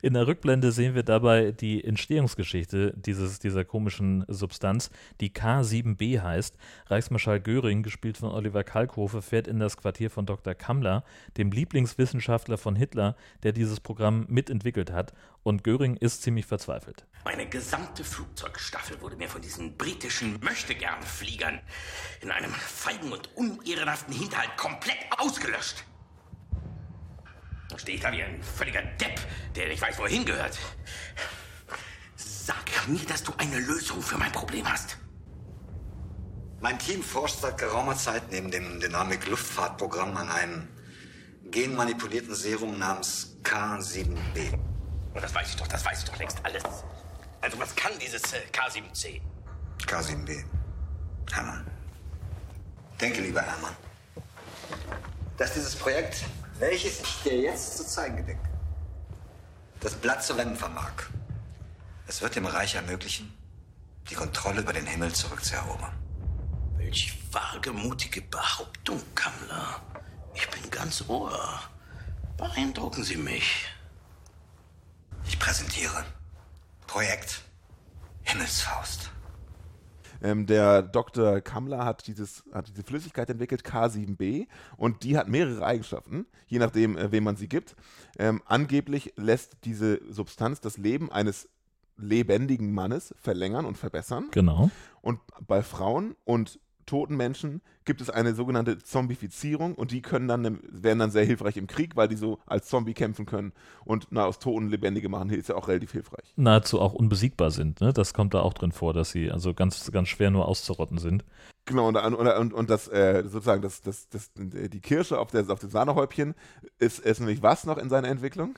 In der Rückblende sehen wir dabei die Entstehungsgeschichte dieses, dieser komischen Substanz, die K7b heißt. Reichsmarschall Göring, gespielt von Oliver Kalkofe, fährt in das Quartier von Dr. Kammler, dem Lieblingswissenschaftler von Hitler, der dieses Programm mitentwickelt hat. Und Göring ist ziemlich verzweifelt. Meine gesamte Flugzeugstaffel wurde mir von diesen britischen Möchtegern-Fliegern in einem feigen und unehrenhaften Hinterhalt komplett ausgelöscht. Stehe ich da wie ein völliger Depp, der nicht weiß, wo er hingehört. Sag mir, dass du eine Lösung für mein Problem hast. Mein Team forscht seit geraumer Zeit neben dem Dynamik-Luftfahrtprogramm an einem genmanipulierten Serum namens K7b. Und das weiß ich doch, das weiß ich doch längst alles. Also was kann dieses äh, K7C? K7b. Hermann. Denke, lieber Hermann, dass dieses Projekt, welches ich dir jetzt zu zeigen gedenke, das Blatt zu wenden vermag. Es wird dem Reich ermöglichen, die Kontrolle über den Himmel zurückzuerobern. Welch wagemutige Behauptung, Kammler. Ich bin ganz Ohr. Beeindrucken Sie mich. Ich präsentiere Projekt Himmelsfaust. Ähm, der Dr. Kammler hat, dieses, hat diese Flüssigkeit entwickelt, K7b, und die hat mehrere Eigenschaften, je nachdem, äh, wem man sie gibt. Ähm, angeblich lässt diese Substanz das Leben eines lebendigen Mannes verlängern und verbessern. Genau. Und bei Frauen und toten Menschen gibt es eine sogenannte Zombifizierung und die können dann, werden dann sehr hilfreich im Krieg, weil die so als Zombie kämpfen können und na, aus Toten Lebendige machen, ist ja auch relativ hilfreich. Nahezu auch unbesiegbar sind. Ne? Das kommt da auch drin vor, dass sie also ganz, ganz schwer nur auszurotten sind. Genau, und, und, und, das äh, sozusagen das, das, das, die Kirsche auf, der, auf dem Sahnehäubchen ist, ist nämlich was noch in seiner Entwicklung?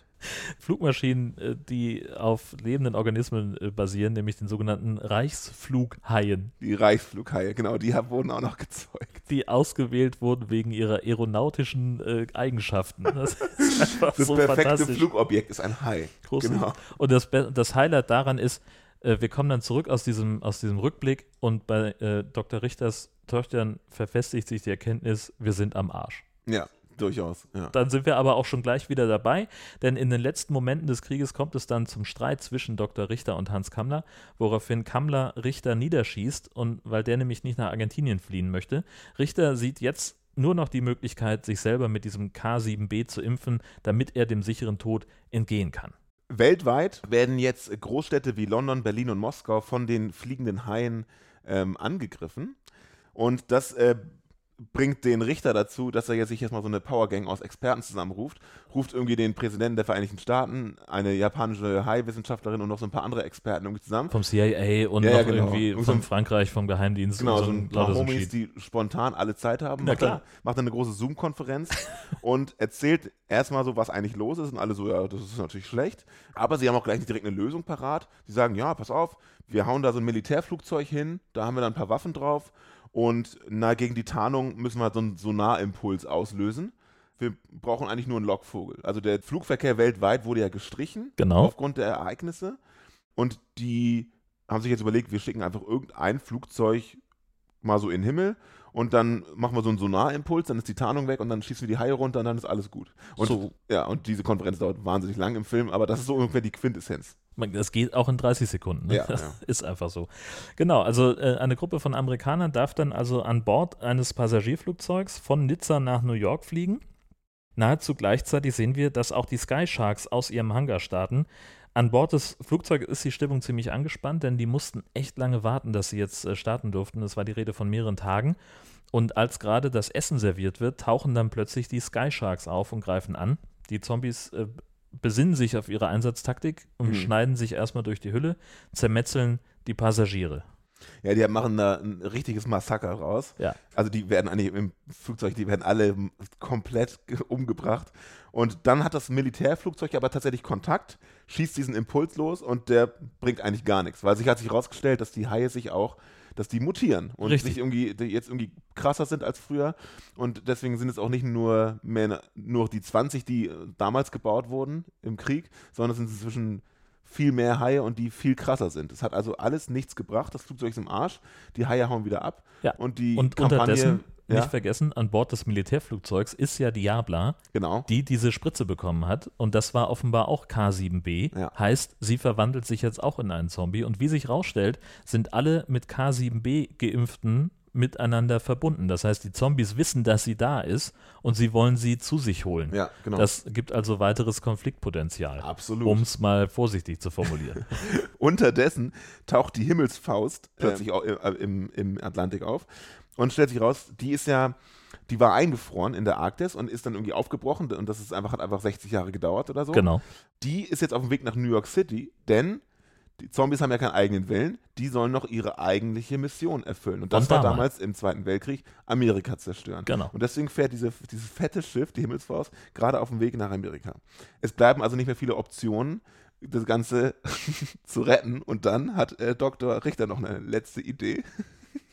Flugmaschinen, äh, die auf lebenden Organismen äh, basieren, nämlich den sogenannten Reichsflughaien. Die Reichsflughaie, genau, die wurden auch noch gezeugt. Die ausgewählt wurden wegen ihrer aeronautischen äh, Eigenschaften. Das ist *laughs* das so perfekte Flugobjekt ist ein Hai. Groß genau. Und das, das Highlight daran ist, äh, wir kommen dann zurück aus diesem, aus diesem Rückblick und bei äh, Dr. Richters Töchtern verfestigt sich die Erkenntnis, wir sind am Arsch. Ja, durchaus. Ja. Dann sind wir aber auch schon gleich wieder dabei, denn in den letzten Momenten des Krieges kommt es dann zum Streit zwischen Dr. Richter und Hans Kammler, woraufhin Kammler Richter niederschießt und weil der nämlich nicht nach Argentinien fliehen möchte. Richter sieht jetzt nur noch die Möglichkeit, sich selber mit diesem K7b zu impfen, damit er dem sicheren Tod entgehen kann. Weltweit werden jetzt Großstädte wie London, Berlin und Moskau von den fliegenden Haien ähm, angegriffen. Und das äh, bringt den Richter dazu, dass er jetzt sich erstmal so eine Powergang aus Experten zusammenruft, ruft irgendwie den Präsidenten der Vereinigten Staaten, eine japanische Hai-Wissenschaftlerin und noch so ein paar andere Experten irgendwie zusammen. Vom CIA und Ja, ja, noch genau. irgendwie Und von so- Frankreich, vom Geheimdienst. Genau, und so ein paar so ein Homies, die spontan alle Zeit haben. Na macht, dann, klar. macht dann eine große Zoom-Konferenz *laughs* und erzählt erstmal so, was eigentlich los ist. Und alle so, ja, das ist natürlich schlecht. Aber sie haben auch gleich nicht direkt eine Lösung parat. Sie sagen, ja, pass auf, wir hauen da so ein Militärflugzeug hin, da haben wir dann ein paar Waffen drauf. Und na, gegen die Tarnung müssen wir so einen Sonarimpuls auslösen. Wir brauchen eigentlich nur einen Lockvogel. Also der Flugverkehr weltweit wurde ja gestrichen Genau. aufgrund der Ereignisse. Und die haben sich jetzt überlegt, wir schicken einfach irgendein Flugzeug mal so in den Himmel und dann machen wir so einen Sonarimpuls, dann ist die Tarnung weg und dann schießen wir die Haie runter und dann ist alles gut. Und, So. ja, und diese Konferenz dauert wahnsinnig lang im Film, aber das ist so ungefähr die Quintessenz. Das geht auch in 30 Sekunden. Ne? Ja, das ja. ist einfach so. Genau, also äh, eine Gruppe von Amerikanern darf dann also an Bord eines Passagierflugzeugs von Nizza nach New York fliegen. Nahezu gleichzeitig sehen wir, dass auch die Sky Sharks aus ihrem Hangar starten. An Bord des Flugzeugs ist die Stimmung ziemlich angespannt, denn die mussten echt lange warten, dass sie jetzt äh, starten durften. Es war die Rede von mehreren Tagen. Und als gerade das Essen serviert wird, tauchen dann plötzlich die Sky Sharks auf und greifen an. Die Zombies äh, besinnen sich auf ihre Einsatztaktik und Mhm. schneiden sich erstmal durch die Hülle, zermetzeln die Passagiere. Ja, die machen da ein richtiges Massaker raus. Ja. Also die werden eigentlich im Flugzeug, die werden alle komplett ge- umgebracht. Und dann hat das Militärflugzeug aber tatsächlich Kontakt, schießt diesen Impuls los und der bringt eigentlich gar nichts, weil sich hat sich herausgestellt, dass die Haie sich auch, dass die mutieren und Richtig. sich irgendwie die jetzt irgendwie krasser sind als früher. Und deswegen sind es auch nicht nur mehr nur die 20, die äh, damals gebaut wurden im Krieg, sondern es sind inzwischen viel mehr Haie und die viel krasser sind. Es hat also alles nichts gebracht. Das Flugzeug ist im Arsch, die Haie hauen wieder ab. Ja. Und die Und Kampagne, ja, nicht vergessen, an Bord des Militärflugzeugs ist ja Diabla, genau. die diese Spritze bekommen hat. Und das war offenbar auch K7b. Ja. Heißt, sie verwandelt sich jetzt auch in einen Zombie. Und wie sich rausstellt, sind alle mit K7b geimpften miteinander verbunden. Das heißt, die Zombies wissen, dass sie da ist und sie wollen sie zu sich holen. Ja, genau. Das gibt also weiteres Konfliktpotenzial. Absolut. Um es mal vorsichtig zu formulieren. *laughs* Unterdessen taucht die Himmelsfaust plötzlich au- äh, im, im Atlantik auf und stellt sich raus, die ist ja, die war eingefroren in der Arktis und ist dann irgendwie aufgebrochen und das ist einfach, hat einfach 60 Jahre gedauert oder so. genau. Die ist jetzt auf dem Weg nach New York City, denn die Zombies haben ja keinen eigenen Willen, die sollen noch ihre eigentliche Mission erfüllen. Und das Und war damals. damals im Zweiten Weltkrieg Amerika zerstören. Genau. Und deswegen fährt diese, dieses fette Schiff, die Himmelsfaust, gerade auf dem Weg nach Amerika. Es bleiben also nicht mehr viele Optionen, das Ganze *laughs* zu retten. Und dann hat äh, Dr. Richter noch eine letzte Idee.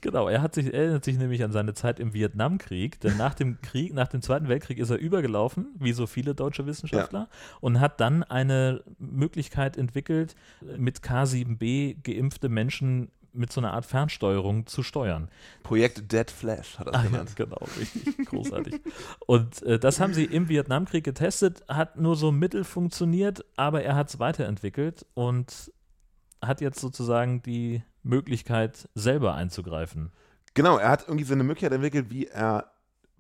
Genau, er hat sich, erinnert sich nämlich an seine Zeit im Vietnamkrieg, denn nach dem Krieg, nach dem Zweiten Weltkrieg ist er übergelaufen, wie so viele deutsche Wissenschaftler, und hat dann eine Möglichkeit entwickelt, mit K7b geimpfte Menschen mit so einer Art Fernsteuerung zu steuern. Projekt Dead Flash hat er Ah, das ja, genannt. genau, richtig großartig. Und äh, das haben sie im Vietnamkrieg getestet, hat nur so mittel funktioniert, aber er hat es weiterentwickelt und hat jetzt sozusagen die Möglichkeit, selber einzugreifen. Genau, er hat irgendwie so eine Möglichkeit entwickelt, wie er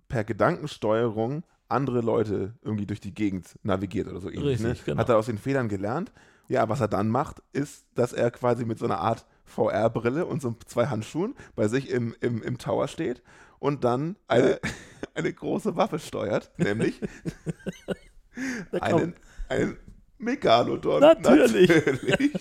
per Gedankensteuerung andere Leute irgendwie durch die Gegend navigiert oder so ähnlich. Richtig, ne? genau. Hat er aus den Fehlern gelernt. Ja, was er dann macht, ist, dass er quasi mit so einer Art VR-Brille und so zwei Handschuhen bei sich im, im, im Tower steht und dann eine, *laughs* eine große Waffe steuert, nämlich *laughs* einen, einen Megalodon. Natürlich. Natürlich.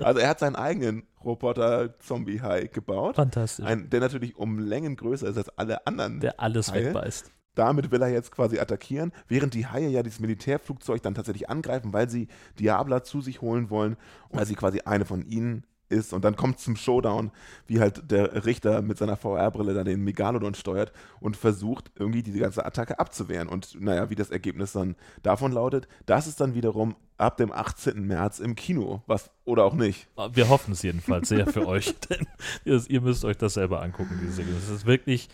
Also er hat seinen eigenen Roboter-Zombie-Hai gebaut. Fantastisch. Ein, der natürlich um Längen größer ist als alle anderen. der alles Haie. wegbeißt. Damit will er jetzt quasi attackieren, während die Haie ja dieses Militärflugzeug dann tatsächlich angreifen, weil sie Diabla zu sich holen wollen, weil sie quasi eine von ihnen ist. Und dann kommt zum Showdown, wie halt der Richter mit seiner VR-Brille dann den Megalodon steuert und versucht, irgendwie diese ganze Attacke abzuwehren. Und naja, wie das Ergebnis dann davon lautet, das ist dann wiederum ab dem 18. März im Kino. Was oder auch nicht. Wir hoffen es jedenfalls sehr für *laughs* euch, denn ihr, müsst euch das selber angucken, diese Serie. Das ist wirklich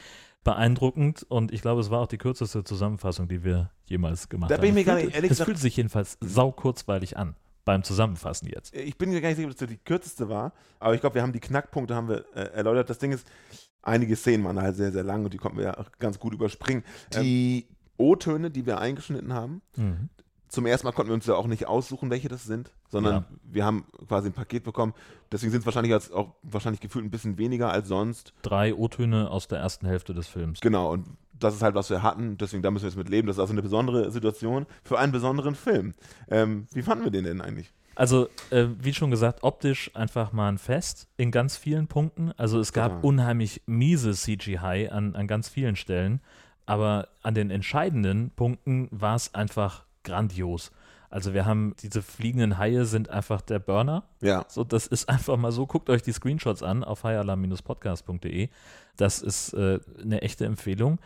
beeindruckend und ich glaube, es war auch die kürzeste Zusammenfassung, die wir jemals gemacht Da haben. bin ich mir Es gar fühlt- nicht- ehrlich Es fühlt sich jedenfalls sau kurzweilig an beim Zusammenfassen jetzt. Ich bin mir gar nicht sicher, ob das die kürzeste war, aber ich glaube, wir haben die Knackpunkte haben wir äh, erläutert. Das Ding ist, einige Szenen waren halt sehr, sehr lang und die konnten wir ja auch ganz gut überspringen. Die O-Töne, die wir eingeschnitten haben, Mhm. zum ersten Mal konnten wir uns ja auch nicht aussuchen, welche das sind, sondern Ja. wir haben quasi ein Paket bekommen. Deswegen sind es wahrscheinlich als, auch wahrscheinlich gefühlt ein bisschen weniger als sonst. Drei O-Töne aus der ersten Hälfte des Films. Genau, und das ist halt, was wir hatten. Deswegen, da müssen wir jetzt mit leben. Das ist also eine besondere Situation für einen besonderen Film. Ähm, wie fanden wir den denn eigentlich? Also, äh, wie schon gesagt, optisch einfach mal ein Fest in ganz vielen Punkten. Also es gab Total. unheimlich miese CGI an, an ganz vielen Stellen, aber an den entscheidenden Punkten war es einfach grandios. Also wir haben diese fliegenden Haie sind einfach der Burner. Ja. So, das ist einfach mal so. Guckt euch die Screenshots an auf highalarm-podcast.de. Das ist äh, eine echte Empfehlung.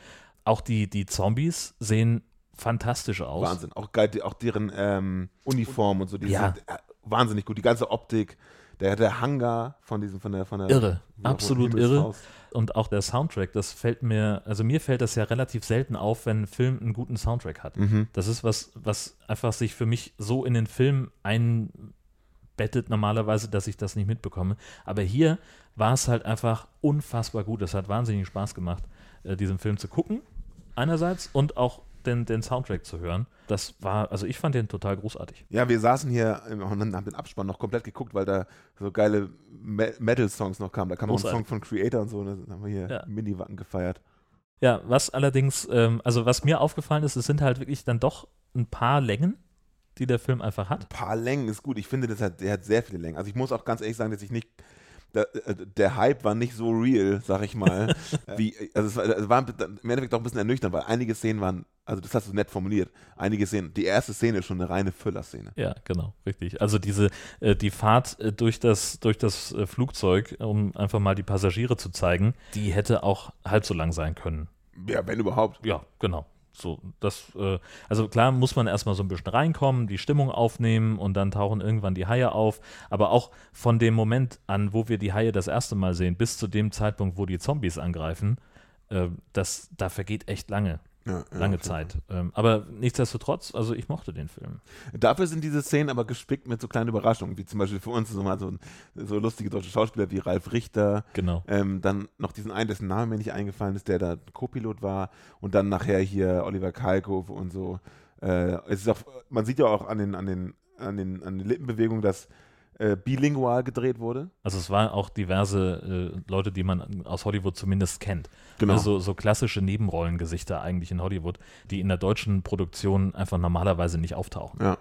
Auch die, die Zombies sehen fantastisch aus. Wahnsinn. Auch geil, auch deren ähm, Uniform und so, die Ja. sind äh, wahnsinnig gut. Die ganze Optik, der, der Hangar von diesem, von der, von der Irre, absolut irre. Und auch der Soundtrack, das fällt mir, also mir fällt das ja relativ selten auf, wenn ein Film einen guten Soundtrack hat. Mhm. Das ist was, was einfach sich für mich so in den Film einbettet normalerweise, dass ich das nicht mitbekomme. Aber hier war es halt einfach unfassbar gut. Es hat wahnsinnig Spaß gemacht, äh, diesen Film zu gucken, einerseits, und auch den, den Soundtrack zu hören. Das war, also ich fand den total großartig. Ja, wir saßen hier im- und haben den Abspann noch komplett geguckt, weil da so geile Me Metal-Songs noch kamen. Da kam noch ein Großartig. Song von Creator und so. Und dann haben wir hier Ja. Mini-Wacken gefeiert. Ja, was allerdings, ähm, also was mir aufgefallen ist, es sind halt wirklich dann doch ein paar Längen, die der Film einfach hat. Ein paar Längen ist gut. Ich finde, das hat, der hat sehr viele Längen. Also ich muss auch ganz ehrlich sagen, dass ich nicht. Der, äh, der Hype war nicht so real, sag ich mal. *laughs* wie, also es war, es war im Endeffekt auch ein bisschen ernüchternd, weil einige Szenen waren, also das hast du nett formuliert, einige Szenen, die erste Szene ist schon eine reine Füllerszene. Ja, genau, richtig. Also diese, äh, die Fahrt äh, durch das, durch das äh, Flugzeug, um einfach mal die Passagiere zu zeigen, die hätte auch halb so lang sein können. Ja, wenn überhaupt. Ja, genau. So, das, äh, also klar muss man erstmal so ein bisschen reinkommen, die Stimmung aufnehmen und dann tauchen irgendwann die Haie auf. Aber auch von dem Moment an, wo wir die Haie das erste Mal sehen, bis zu dem Zeitpunkt, wo die Zombies angreifen, äh, das, da vergeht echt lange, Ja, ja, lange Zeit. Ähm, aber nichtsdestotrotz, also ich mochte den Film. Dafür sind diese Szenen aber gespickt mit so kleinen Überraschungen, wie zum Beispiel für uns so mal so, so lustige deutsche Schauspieler wie Ralf Richter. Genau. Ähm, dann noch diesen einen, dessen Name mir nicht eingefallen ist, der da Co-Pilot war. Und dann nachher hier Oliver Kalkofe und so. Äh, es ist auch, man sieht ja auch an den, an den, an den, an den Lippenbewegungen, dass äh, bilingual gedreht wurde. Also es waren auch diverse äh, Leute, die man aus Hollywood zumindest kennt. Genau. Also so klassische Nebenrollengesichter eigentlich in Hollywood, die in der deutschen Produktion einfach normalerweise nicht auftauchen. Ja.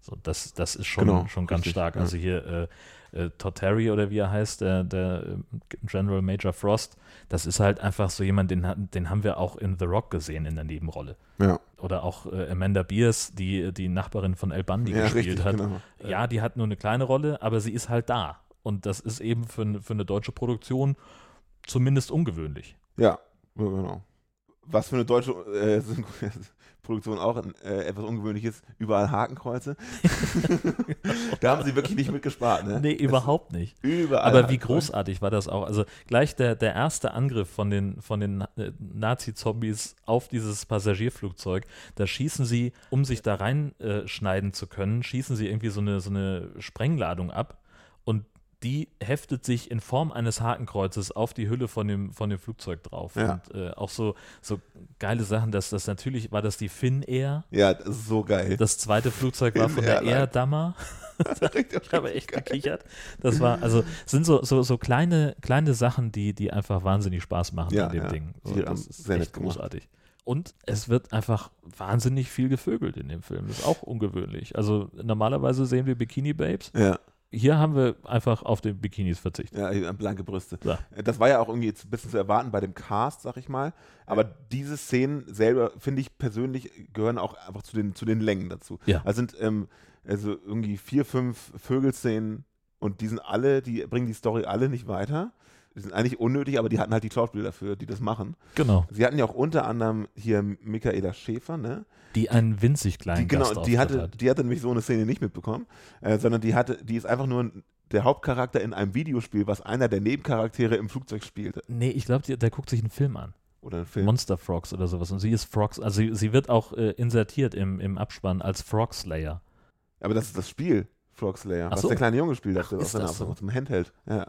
So, das, das ist schon, Genau, schon ganz richtig, stark. ja. Also hier äh, äh, Todd Terry oder wie er heißt, der, der äh, General Major Frost, das ist halt einfach so jemand, den, den haben wir auch in The Rock gesehen in der Nebenrolle. Ja. Oder auch äh, Amanda Beers, die die Nachbarin von El Bundy Ja, gespielt richtig, hat. genau. Ja, die hat nur eine kleine Rolle, aber sie ist halt da. Und das ist eben für, für eine deutsche Produktion zumindest ungewöhnlich. Ja, genau. was für eine deutsche äh, *laughs* Produktion auch äh, etwas ungewöhnlich ist, überall Hakenkreuze. *laughs* da haben sie wirklich nicht mitgespart, ne? Nee, überhaupt nicht. Überall. Aber wie großartig war das auch. Also gleich der, der erste Angriff von den, von den äh, Nazi-Zombies auf dieses Passagierflugzeug, da schießen sie, um sich da reinschneiden zu können, schießen sie irgendwie so eine, so eine Sprengladung ab die heftet sich in Form eines Hakenkreuzes auf die Hülle von dem, von dem Flugzeug drauf. Ja. Und äh, auch so, so geile Sachen, dass das natürlich war das die Finnair. Ja, das ist so geil. Das zweite Flugzeug war von der Air Dammer. *laughs* Ich habe echt gekichert. Das war, also sind so, so, so kleine, kleine Sachen, die, die einfach wahnsinnig Spaß machen Ja, an dem ja. Ding. So, das ist echt großartig. Und es wird einfach wahnsinnig viel gevögelt in dem Film. Das ist auch ungewöhnlich. Also normalerweise sehen wir Bikini-Babes. Ja, Hier haben wir einfach auf die Bikinis verzichtet. ja, blanke Brüste. Ja. Das war ja auch irgendwie jetzt ein bisschen zu erwarten bei dem Cast, sag ich mal. Aber diese Szenen selber, finde ich persönlich, gehören auch einfach zu den, zu den Längen dazu. Ja. Also sind ähm, also irgendwie vier, fünf Vögelszenen und die sind alle, die bringen die Story alle nicht weiter. Die sind eigentlich unnötig, aber die hatten halt die Schauspieler dafür, die das machen. Genau. Sie hatten ja auch unter anderem hier Michaela Schäfer, ne? Die einen winzig kleinen Die, genau, die hatte, hat. die hatte nämlich so eine Szene nicht mitbekommen, äh, sondern die hatte, die ist einfach nur der Hauptcharakter in einem Videospiel, was einer der Nebencharaktere im Flugzeug spielte. Nee, ich glaube, der guckt sich einen Film an. Oder ein Film. Monster Frogs oder sowas. Und sie ist Frogs, also sie, sie wird auch äh, insertiert im, im Abspann als Frog Slayer. Aber das ist das Spiel, Frog Slayer, Ach was so. der kleine Junge spielt, Ach, auf, ist seiner, das auf, so? dem Handheld. Ja.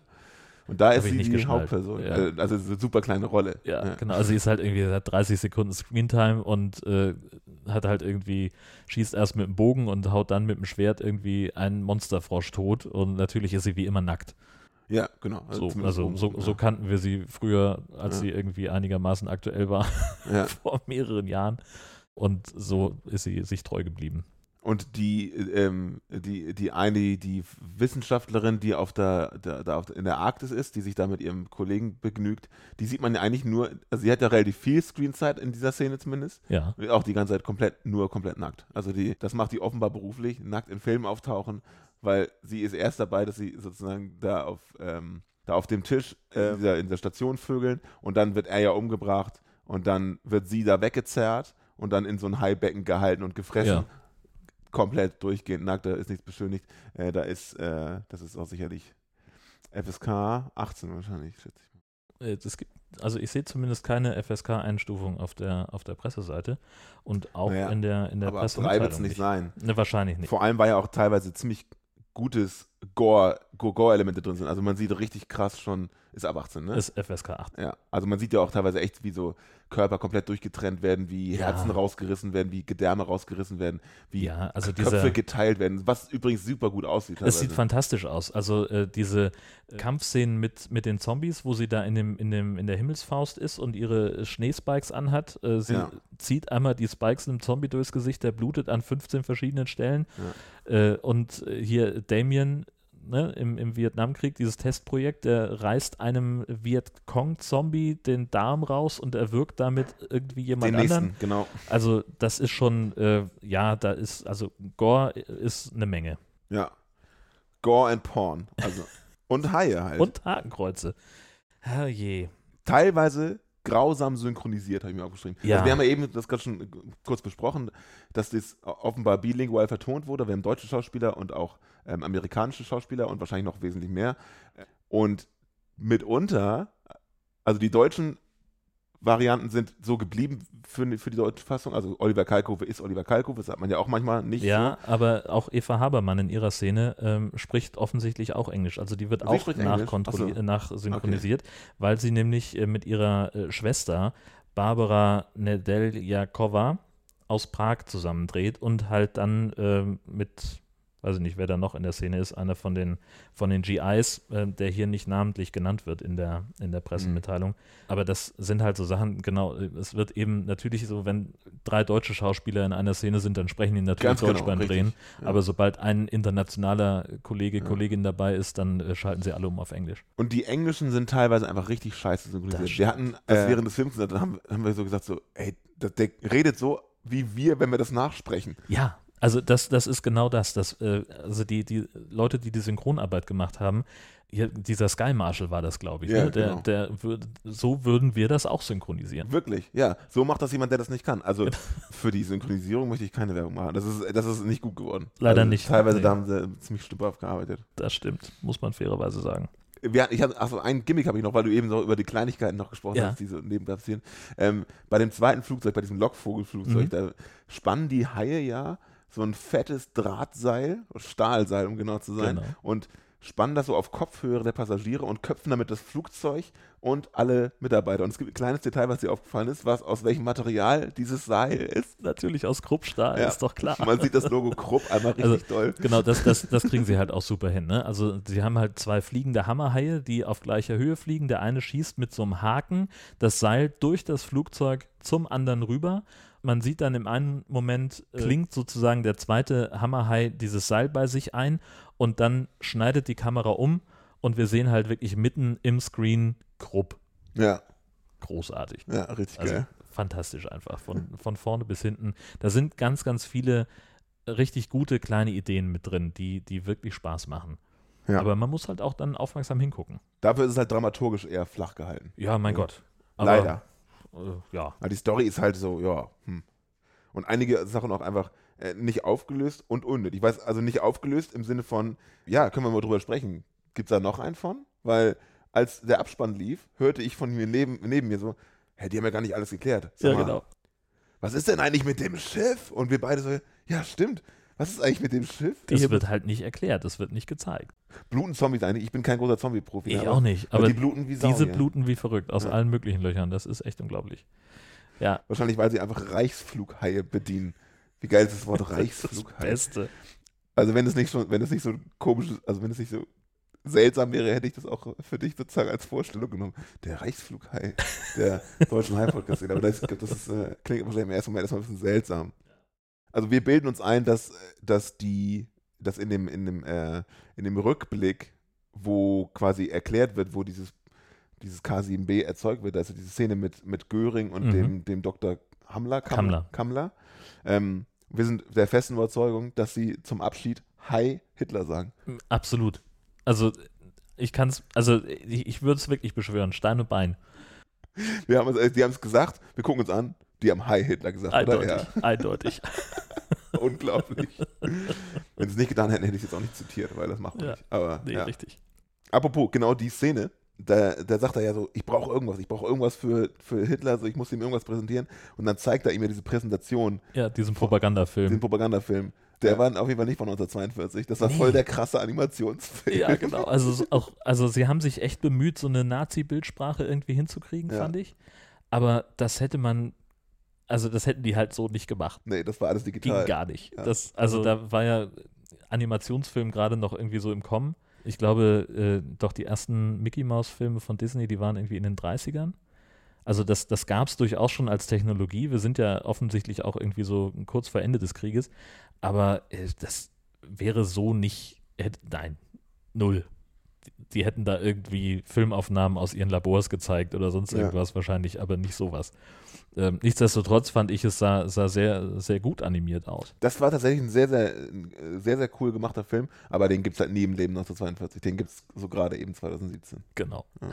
Und da ist sie nicht die geschnallt. Hauptperson. Ja. Äh, Also eine super kleine Rolle. Ja, genau. Also sie ist halt irgendwie, sie hat 30 Sekunden Screentime und äh, hat halt irgendwie, schießt erst mit dem Bogen und haut dann mit dem Schwert irgendwie einen Monsterfrosch tot und natürlich ist sie wie immer nackt. Ja, genau. So, zumindest also so, ja. so kannten wir sie früher, als Ja. sie irgendwie einigermaßen aktuell war, Ja. *laughs* vor mehreren Jahren. Und so ist sie sich treu geblieben. Und die, ähm, die, die eine, die Wissenschaftlerin, die auf der, der, da auf, in der Arktis ist, die sich da mit ihrem Kollegen begnügt, die sieht man ja eigentlich nur, also sie hat ja relativ viel Screenzeit in dieser Szene zumindest. Ja. Auch die ganze Zeit komplett, nur komplett nackt. Also die, das macht die offenbar beruflich, nackt in Filmen auftauchen, weil sie ist erst dabei, dass sie sozusagen da auf, ähm, da auf dem Tisch äh, in, dieser, in der Station vögeln und dann wird er ja umgebracht und dann wird sie da weggezerrt und dann in so ein Haibecken gehalten und gefressen. Ja. Komplett durchgehend nackt, da ist nichts beschönigt. Äh, da ist, äh, das ist auch sicherlich FSK 18 wahrscheinlich, schätze ich. Äh, Es gibt, also ich sehe zumindest keine FSK-Einstufung auf der, auf der Presseseite und auch Naja, in der, in der Aber ab drei wird es nicht sein. Ne, wahrscheinlich nicht. Vor allem, weil ja auch teilweise ziemlich gutes Gore- Gore-Elemente drin sind. Also man sieht richtig krass schon, ist ab 18, ne? Ist FSK 8. ja, also man sieht ja auch teilweise echt, wie so Körper komplett durchgetrennt werden, wie Ja. Herzen rausgerissen werden, wie Gedärme rausgerissen werden, wie Ja, also Köpfe geteilt werden, was übrigens super gut aussieht. es sieht teilweise. fantastisch aus. Also äh, diese äh, Kampfszenen mit, mit den Zombies, wo sie da in, dem, in, dem, in der Himmelsfaust ist und ihre Schneespikes anhat. Äh, sie Ja. zieht einmal die Spikes einem Zombie durchs Gesicht, der blutet an 15 verschiedenen Stellen. Äh, und äh, hier Damien ne, im, im Vietnamkrieg, dieses Testprojekt, der reißt einem Vietcong-Zombie den Darm raus und erwürgt damit irgendwie jemand Den anderen. nächsten, genau. Also das ist schon, äh, ja, da ist, also Gore ist eine Menge. Ja. Gore and Porn. Also. *laughs* Und Haie halt. Und Hakenkreuze. Herrje. teilweise grausam synchronisiert, habe ich mir aufgeschrieben. Ja. Also wir haben ja eben das gerade schon kurz besprochen, dass das offenbar bilingual vertont wurde. Wir haben deutsche Schauspieler und auch ähm, amerikanische Schauspieler und wahrscheinlich noch wesentlich mehr. Und mitunter, also die deutschen Varianten sind so geblieben für, für die deutsche Fassung. Also Oliver Kalkofe ist Oliver Kalkofe, das hat man ja auch manchmal nicht Ja, aber auch Eva Habermann in ihrer Szene ähm, spricht offensichtlich auch Englisch. Also die wird Sie auch Ach so. äh, nachsynchronisiert, weil sie nämlich äh, mit ihrer äh, Schwester Barbara Nedeljakova aus Prag zusammendreht und halt dann ähm, mit, weiß ich nicht, wer da noch in der Szene ist, einer von den, von den GIs, äh, der hier nicht namentlich genannt wird in der, in der Pressemitteilung. Mhm. Aber das sind halt so Sachen, genau, äh, es wird eben natürlich so, wenn drei deutsche Schauspieler in einer Szene sind, dann sprechen die natürlich Ganz genau, Deutsch beim richtig. Drehen. Ja. Aber sobald ein internationaler Kollege, Kollegin dabei ist, dann äh, schalten sie alle um auf Englisch. Und die Englischen sind teilweise einfach richtig scheiße synchronisiert. Wir hatten Äh. während des Films, da haben, haben wir so gesagt, so, ey, der redet so wie wir, wenn wir das nachsprechen. Ja, Also das, das ist genau das. das äh, also die, die Leute, die die Synchronarbeit gemacht haben, hier, dieser Sky Marshal war das, glaube ich. Ja, ne? der, genau. der würd, so würden wir das auch synchronisieren. Wirklich, ja. So macht das jemand, der das nicht kann. Also für die Synchronisierung möchte ich keine Werbung machen. Das ist, das ist nicht gut geworden. Leider also nicht. Teilweise Nee. da haben sie ziemlich stümperhaft gearbeitet. Das stimmt, muss man fairerweise sagen. Wir, ich hab, achso, ein Gimmick habe ich noch, weil du eben so über die Kleinigkeiten noch gesprochen Ja. hast, die so nebenbei passieren. Ähm, bei dem zweiten Flugzeug, bei diesem Lockvogelflugzeug, Mhm. da spannen die Haie ja so ein fettes Drahtseil, Stahlseil, um genau zu sein, Genau. und spannen das so auf Kopfhöhe der Passagiere und köpfen damit das Flugzeug und alle Mitarbeiter. Und es gibt ein kleines Detail, was dir aufgefallen ist, was aus welchem Material dieses Seil ist. Natürlich aus Kruppstahl, Ja. ist doch klar. Man sieht das Logo Krupp einmal richtig Also, doll. Genau, das, das, das kriegen sie halt auch super hin. Ne? Also sie haben halt zwei fliegende Hammerhaie, die auf gleicher Höhe fliegen. Der eine schießt mit so einem Haken das Seil durch das Flugzeug zum anderen rüber. Man sieht dann im einen Moment, äh, klingt sozusagen der zweite Hammerhai dieses Seil bei sich ein und dann schneidet die Kamera um und wir sehen halt wirklich mitten im Screen Krupp. Ja, Großartig. ja, richtig Also geil. fantastisch einfach, von, von vorne bis hinten. Da sind ganz, ganz viele richtig gute kleine Ideen mit drin, die, die wirklich Spaß machen. Ja. Aber man muss halt auch dann aufmerksam hingucken. Dafür ist es halt dramaturgisch eher flach gehalten. Ja, mein Ja. Gott. Aber, Leider. Ja, Aber die Story ist halt so, ja. Hm. Und einige Sachen auch einfach äh, nicht aufgelöst und unnötig. Ich weiß, also nicht aufgelöst im Sinne von, ja, können wir mal drüber sprechen. Gibt es da noch einen von? Weil als der Abspann lief, hörte ich von mir neben, neben mir so, hä, die haben ja gar nicht alles geklärt. Sag ja mal, genau. Was ist denn eigentlich mit dem Schiff? Und wir beide so, ja, stimmt. Was ist eigentlich mit dem Schiff? Das Ich- wird halt nicht erklärt, das wird nicht gezeigt. bluten Zombies eigentlich? Ich bin kein großer Zombie-Profi. Ich aber- auch nicht, aber die bluten wie Sau diese hier. bluten wie verrückt aus Ja. allen möglichen Löchern. Das ist echt unglaublich. Ja, Wahrscheinlich, weil sie einfach Reichsflughaie bedienen. Wie geil ist das Wort *laughs* das Reichsflughaie? Beste. Also wenn es nicht schon, wenn es nicht so komisch, also wenn es nicht so seltsam wäre, hätte ich das auch für dich sozusagen als Vorstellung genommen. Der Reichsflughai der *laughs* deutschen High-Podcast. Aber das, das ist, äh, klingt wahrscheinlich im ersten Moment erstmal ein bisschen seltsam. Also wir bilden uns ein, dass, dass die, dass in dem, in dem, äh, in dem Rückblick, wo quasi erklärt wird, wo dieses, dieses K7B erzeugt wird, also diese Szene mit, mit Göring und Mhm. dem, dem Dr. Hammler, Kammler. Kammler ähm, wir sind der festen Überzeugung, dass sie zum Abschied Hi Hitler sagen. Absolut. Also ich kann es, also ich, ich würde es wirklich beschwören, Stein und Bein. Wir haben es, äh, die haben es gesagt, wir gucken uns an, die haben Hi Hitler gesagt, Eindeutig, oder? eindeutig. Ja, *laughs* unglaublich. Wenn sie es nicht getan hätten, hätte ich es jetzt auch nicht zitiert, weil das machen wir Ja. nicht. Aber Nee, ja. richtig. Apropos, genau die Szene, da, da sagt er ja so, ich brauche irgendwas, ich brauche irgendwas für, für Hitler, so ich muss ihm irgendwas präsentieren. Und dann zeigt er ihm ja diese Präsentation, Ja, diesen den Propagandafilm. Propagandafilm. Der Ja. war auf jeden Fall nicht von 1942. Das war Nee. voll der krasse Animationsfilm. Ja, genau. *laughs* Also so auch, also sie haben sich echt bemüht, so eine Nazi-Bildsprache irgendwie hinzukriegen, Ja. fand ich. Aber das hätte man, also das hätten die halt so nicht gemacht. Nee, das war alles Ging digital. gar nicht. Ja. Das, also da war ja Animationsfilm gerade noch irgendwie so im Kommen. Ich glaube, äh, doch die ersten Mickey Mouse-Filme von Disney, die waren irgendwie in den 30ern. Also das, das gab es durchaus schon als Technologie. Wir sind ja offensichtlich auch irgendwie so kurz vor Ende des Krieges. Aber äh, das wäre so nicht, hätte, nein, null. Die, die hätten da irgendwie Filmaufnahmen aus ihren Labors gezeigt oder sonst Ja. irgendwas wahrscheinlich, aber nicht sowas. Ähm, nichtsdestotrotz fand ich, es sah, sah sehr, sehr gut animiert aus. Das war tatsächlich ein sehr, sehr, ein sehr, sehr cool gemachter Film, aber den gibt es halt nie im Leben 1942. Den gibt es so gerade eben 2017. Genau. Ja.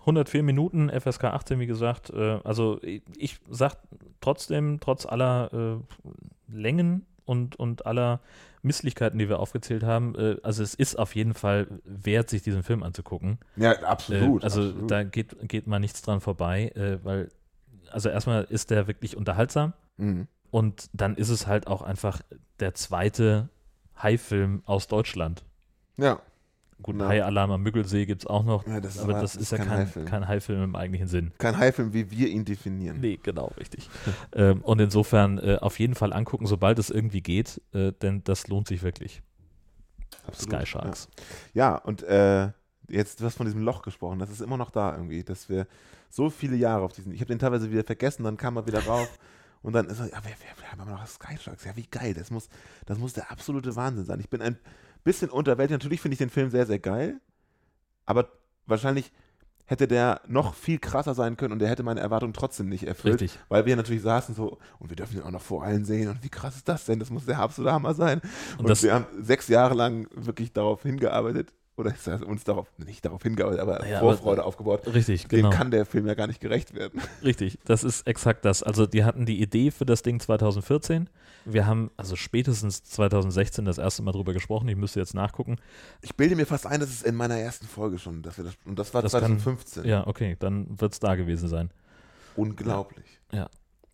104 Minuten, FSK 18, wie gesagt. Äh, also ich, ich sag trotzdem, trotz aller äh, Längen und, und aller Misslichkeiten, die wir aufgezählt haben, äh, also es ist auf jeden Fall wert, sich diesen Film anzugucken. Ja, Äh, absolut. also absolut. da geht, geht mal nichts dran vorbei, äh, weil, also erstmal ist der wirklich unterhaltsam Mhm. und dann ist es halt auch einfach der zweite Hai-Film aus Deutschland. Ja. Gut, Ja. Hai-Alarm am Müggelsee gibt es auch noch, Ja, das aber aber- das ist ja kein kein, Hai-Film. Hai-Film im eigentlichen Sinn. Kein Haifilm, wie wir ihn definieren. Nee, genau, richtig. *laughs* ähm, und insofern äh, auf jeden Fall angucken, sobald es irgendwie geht, äh, denn das lohnt sich wirklich. Absolut, Sky Sharks. Ja, ja und äh, jetzt, du hast von diesem Loch gesprochen, das ist immer noch da irgendwie, dass wir so viele Jahre auf diesen, ich habe den teilweise wieder vergessen, dann kam er wieder rauf *laughs* und dann ist er, ja, wir, wir, wir haben immer noch Sky Sharks, ja, wie geil, das muss, das muss der absolute Wahnsinn sein. Ich bin ein bisschen unterwältigt, natürlich finde ich den Film sehr, sehr geil, aber wahrscheinlich hätte der noch viel krasser sein können und der hätte meine Erwartungen trotzdem nicht erfüllt. Richtig. Weil wir natürlich saßen so, und wir dürfen ihn auch noch vor allen sehen und wie krass ist das denn? Das muss der absolute Hammer sein. Und, Und wir haben sechs Jahre lang wirklich darauf hingearbeitet, oder ich sag, uns darauf, nicht darauf hingearbeitet, aber Naja, Vorfreude aber- aufgebaut. Richtig, Dem genau. kann der Film ja gar nicht gerecht werden. *laughs* Richtig, das ist exakt das. Also die hatten die Idee für das Ding 2014. Wir haben also spätestens 2016 das erste Mal drüber gesprochen. Ich müsste jetzt nachgucken. Ich bilde mir fast ein, dass es in meiner ersten Folge schon, dass wir das, und das war Das kann- 2015. Ja, okay, dann wird es da gewesen sein. Unglaublich. Ja.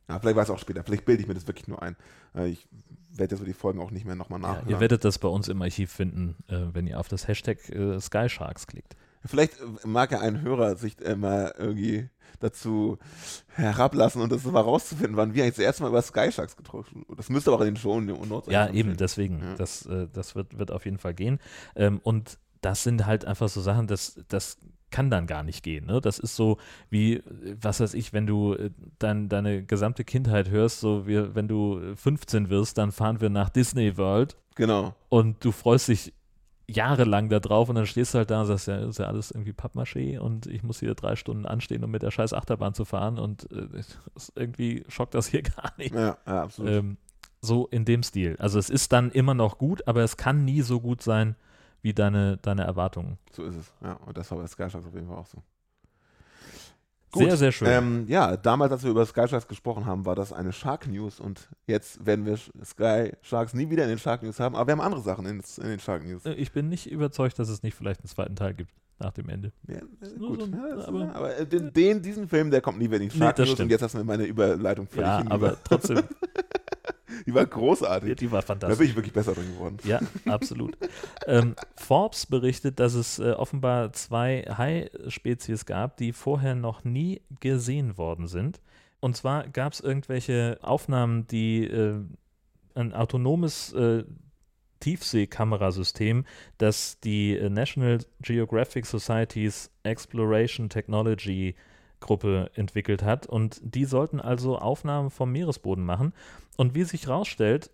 Ja, vielleicht war es auch später. Vielleicht bilde ich mir das wirklich nur ein. Äh, Ich werde jetzt so die Folgen auch nicht mehr nochmal Ja, nachhören. ihr werdet das bei uns im Archiv finden, äh, wenn ihr auf das Hashtag äh, Sky Sharks klickt. Vielleicht mag ja ein Hörer sich mal irgendwie dazu herablassen und das mal rauszufinden, wann wir eigentlich das erste Mal über Sky Sharks getroffen Das müsste aber in den Show Notes Ja, eigentlich eben, stehen. deswegen. Ja. Das, das wird, wird auf jeden Fall gehen. Ähm, und das sind halt einfach so Sachen, das, das kann dann gar nicht gehen. Ne? Das ist so wie, äh, was weiß ich, wenn du äh, dein, deine gesamte Kindheit hörst, so wie wenn du äh, 15 wirst, dann fahren wir nach Disney World Genau. und du freust dich jahrelang da drauf und dann stehst du halt da und sagst, ja, ist ja alles irgendwie Pappmaché und ich muss hier drei Stunden anstehen, um mit der scheiß Achterbahn zu fahren und äh, *laughs* irgendwie schockt das hier *laughs* gar nicht. Ja, ja absolut. Ähm, so in dem Stil. Also es ist dann immer noch gut, aber es kann nie so gut sein wie deine, deine Erwartungen. so ist es. Ja, und das war bei Sky Sharks auf jeden Fall auch so. Sehr, sehr schön. Ähm, ja, damals, als wir über Sky Sharks gesprochen haben, war das eine Shark News und jetzt werden wir Sky Sharks nie wieder in den Shark News haben, aber wir haben andere Sachen in, in den Shark News. Äh, ich bin nicht überzeugt, dass es nicht vielleicht einen zweiten Teil gibt nach dem Ende. Ja, äh, gut. so ein- ja, aber- aber aber äh, den, den, diesen Film, der kommt nie wieder in die Nee, Shark das News und stimmt. jetzt hast du mir meine Überleitung völlig Ja, hinüber. aber trotzdem, *laughs* *laughs* Die war großartig. die war Da fantastisch. bin ich wirklich besser drin geworden. Ja, absolut. ähm, Forbes berichtet, dass es äh, offenbar zwei Hai-Spezies gab, die vorher noch nie gesehen worden sind. Und zwar gab es irgendwelche Aufnahmen, die äh, ein autonomes äh, Tiefseekamerasystem, das die äh, National Geographic Society's Exploration Technology Gruppe entwickelt hat. Und die sollten also Aufnahmen vom Meeresboden machen. Und wie sich herausstellt,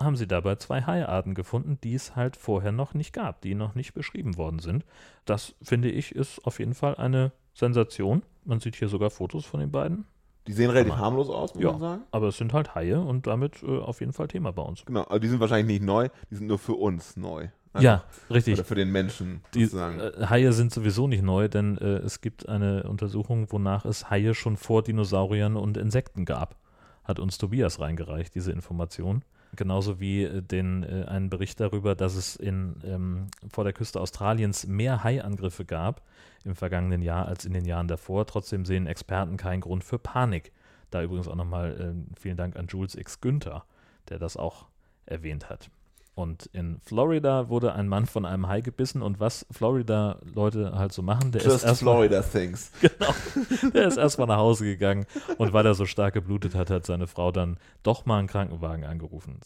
haben sie dabei zwei Haiarten gefunden, die es halt vorher noch nicht gab, die noch nicht beschrieben worden sind. Das finde ich ist auf jeden Fall eine Sensation. Man sieht hier sogar Fotos von den beiden. Die sehen relativ Hammer. harmlos aus, muss Ja. man sagen. Aber es sind halt Haie und damit äh, auf jeden Fall Thema bei uns. Genau, aber die sind wahrscheinlich nicht neu, die sind nur für uns neu. Also, ja, richtig. Oder für den Menschen, Die sozusagen. äh, Haie sind sowieso nicht neu, denn äh, es gibt eine Untersuchung, wonach es Haie schon vor Dinosauriern und Insekten gab. Hat uns Tobias reingereicht, diese Information. Genauso wie äh, den, äh, einen Bericht darüber, dass es in, ähm, vor der Küste Australiens mehr Haiangriffe gab im vergangenen Jahr als in den Jahren davor. Trotzdem sehen Experten keinen Grund für Panik. Da übrigens auch nochmal ähm, vielen Dank an Jules X. Günther, der das auch erwähnt hat. Und in Florida wurde ein Mann von einem Hai gebissen und was Florida-Leute halt so machen, der ist Just erstmal Florida Things. *laughs* genau, der ist erstmal nach Hause gegangen und weil er so stark geblutet hat, hat seine Frau dann doch mal einen Krankenwagen angerufen.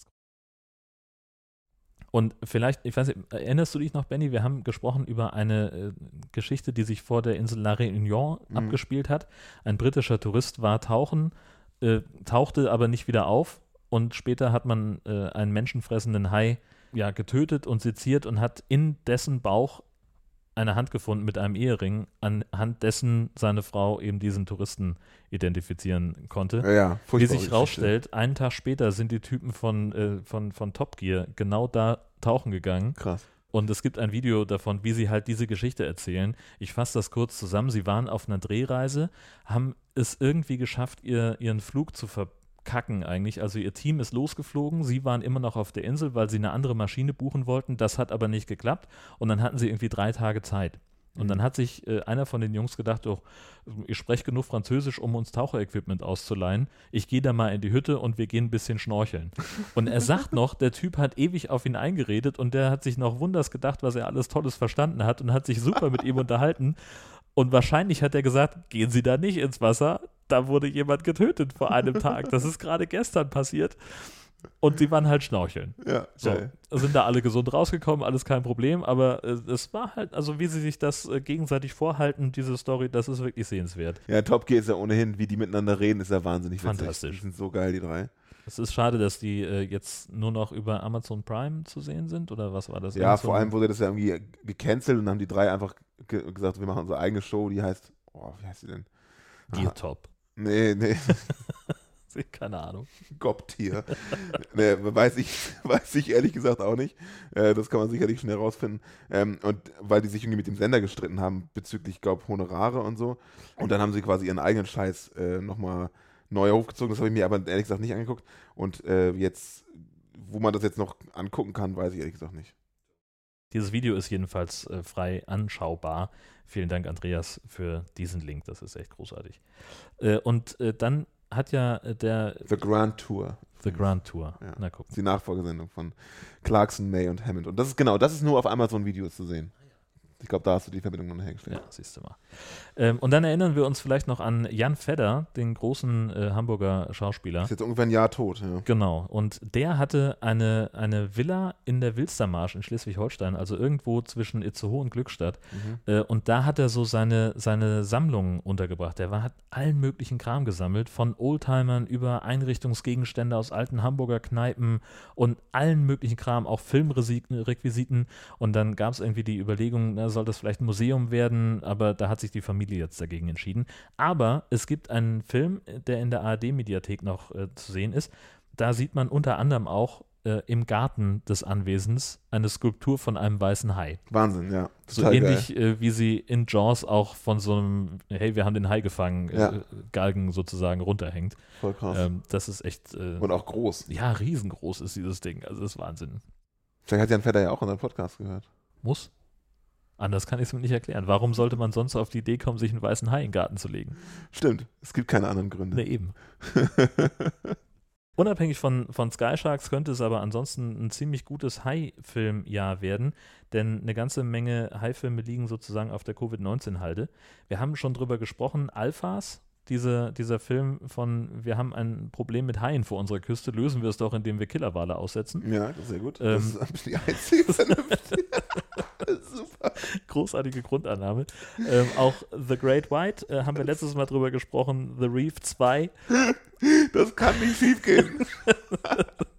Und vielleicht, ich weiß nicht, erinnerst du dich noch, Benny? Wir haben gesprochen über eine äh, Geschichte, die sich vor der Insel La Réunion Mhm. abgespielt hat. Ein britischer Tourist war tauchen, äh, tauchte aber nicht wieder auf und später hat man äh, einen menschenfressenden Hai ja, getötet und seziert und hat in dessen Bauch eine Hand gefunden mit einem Ehering, anhand dessen seine Frau eben diesen Touristen identifizieren konnte. Ja, ja, Wie sich rausstellt, einen Tag später sind die Typen von, äh, von, von Top Gear genau da tauchen gegangen. Krass. Und es gibt ein Video davon, wie sie halt diese Geschichte erzählen. Ich fasse das kurz zusammen. Sie waren auf einer Drehreise, haben es irgendwie geschafft, ihr, ihren Flug zu verkacken eigentlich. Also ihr Team ist losgeflogen, sie waren immer noch auf der Insel, weil sie eine andere Maschine buchen wollten. Das hat aber nicht geklappt. Und dann hatten sie irgendwie drei Tage Zeit. Und dann hat sich äh, einer von den Jungs gedacht, oh, ich spreche genug Französisch, um uns Taucherequipment auszuleihen. Ich gehe da mal in die Hütte und wir gehen ein bisschen schnorcheln. *laughs* Und er sagt noch, der Typ hat ewig auf ihn eingeredet und der hat sich noch wunders gedacht, was er alles Tolles verstanden hat und hat sich super mit ihm *laughs* unterhalten. Und wahrscheinlich hat er gesagt, gehen Sie da nicht ins Wasser, da wurde jemand getötet vor einem Tag. Das ist gerade gestern passiert. Und sie waren halt schnorcheln. Ja, So, geil. sind da alle gesund rausgekommen, alles kein Problem, aber äh, es war halt, also wie sie sich das äh, gegenseitig vorhalten, diese Story, das ist wirklich sehenswert. Ja, Top Gear ist ja ohnehin, wie die miteinander reden, ist ja wahnsinnig witzig. Fantastisch. Die sind so geil, die drei. Es ist schade, dass die äh, jetzt nur noch über Amazon Prime zu sehen sind, oder was war das? Ja, so vor allem wurde das ja irgendwie gecancelt und haben die drei einfach ge gesagt, wir machen unsere eigene Show, die heißt, oh, wie heißt die denn? Gear Top. Nee, nee, *laughs* Keine Ahnung. Gobtier. nee, weiß ich, *laughs* weiß ich ehrlich gesagt auch nicht. Äh, das kann man sicherlich schnell rausfinden. Ähm, und weil die sich irgendwie mit dem Sender gestritten haben bezüglich, glaub, Honorare und so. Und dann haben sie quasi ihren eigenen Scheiß äh, nochmal neu hochgezogen. Das habe ich mir aber ehrlich gesagt nicht angeguckt. Und äh, jetzt, wo man das jetzt noch angucken kann, weiß ich ehrlich gesagt nicht. Dieses Video ist jedenfalls frei anschaubar. Vielen Dank, Andreas, für diesen Link. Das ist echt großartig. Äh, und äh, dann hat ja äh, der The Grand Tour. The Grand Tour. Ja. Na gucken. Die Nachfolgesendung von Clarkson, May und Hammond. Und das ist genau, das ist nur auf Amazon Video zu sehen. Ich glaube, da hast du die Verbindung noch hergestellt. Ja, siehst du mal. Ähm, und dann erinnern wir uns vielleicht noch an Jan Fedder, den großen äh, Hamburger Schauspieler. Ist jetzt ungefähr ein Jahr tot. Ja. Genau. Und der hatte eine, eine Villa in der Wilstermarsch in Schleswig-Holstein, also irgendwo zwischen Itzehoe und Glückstadt. Mhm. Äh, und da hat er so seine, seine Sammlungen untergebracht. Der war, hat allen möglichen Kram gesammelt, von Oldtimern über Einrichtungsgegenstände aus alten Hamburger Kneipen und allen möglichen Kram, auch Filmrequisiten. Und dann gab es irgendwie die Überlegung, na, soll das vielleicht ein Museum werden, aber da hat sich die Familie jetzt dagegen entschieden. Aber es gibt einen Film, der in der ARD-Mediathek noch äh, zu sehen ist. Da sieht man unter anderem auch äh, im Garten des Anwesens eine Skulptur von einem weißen Hai. Wahnsinn, ja. So ähnlich äh, wie sie in Jaws auch von so einem, hey, wir haben den Hai gefangen, Ja. äh, Galgen sozusagen runterhängt. Voll krass. Ähm, das ist echt, äh, Und auch groß. ja, riesengroß ist dieses Ding. Also das ist Wahnsinn. Vielleicht hat Jan Vetter ja auch unseren Podcast gehört. Muss. Anders kann ich es mir nicht erklären. Warum sollte man sonst auf die Idee kommen, sich einen weißen Hai in den Garten zu legen? Stimmt, es gibt keine anderen Gründe. Ne, eben. *laughs* Unabhängig von, von Sky Sharks könnte es aber ansonsten ein ziemlich gutes Hai-Filmjahr werden, denn eine ganze Menge Hai-Filme liegen sozusagen auf der Covid-19-Halde. Wir haben schon drüber gesprochen, Alphas, diese, dieser Film von Wir haben ein Problem mit Haien vor unserer Küste, lösen wir es doch, indem wir Killerwale aussetzen. ja, sehr gut. Ähm, das ist die einzige. *laughs* *laughs* Großartige Grundannahme. ähm, auch The Great White äh, haben wir letztes Mal drüber gesprochen, The Reef 2. Das kann nicht schief gehen. *laughs*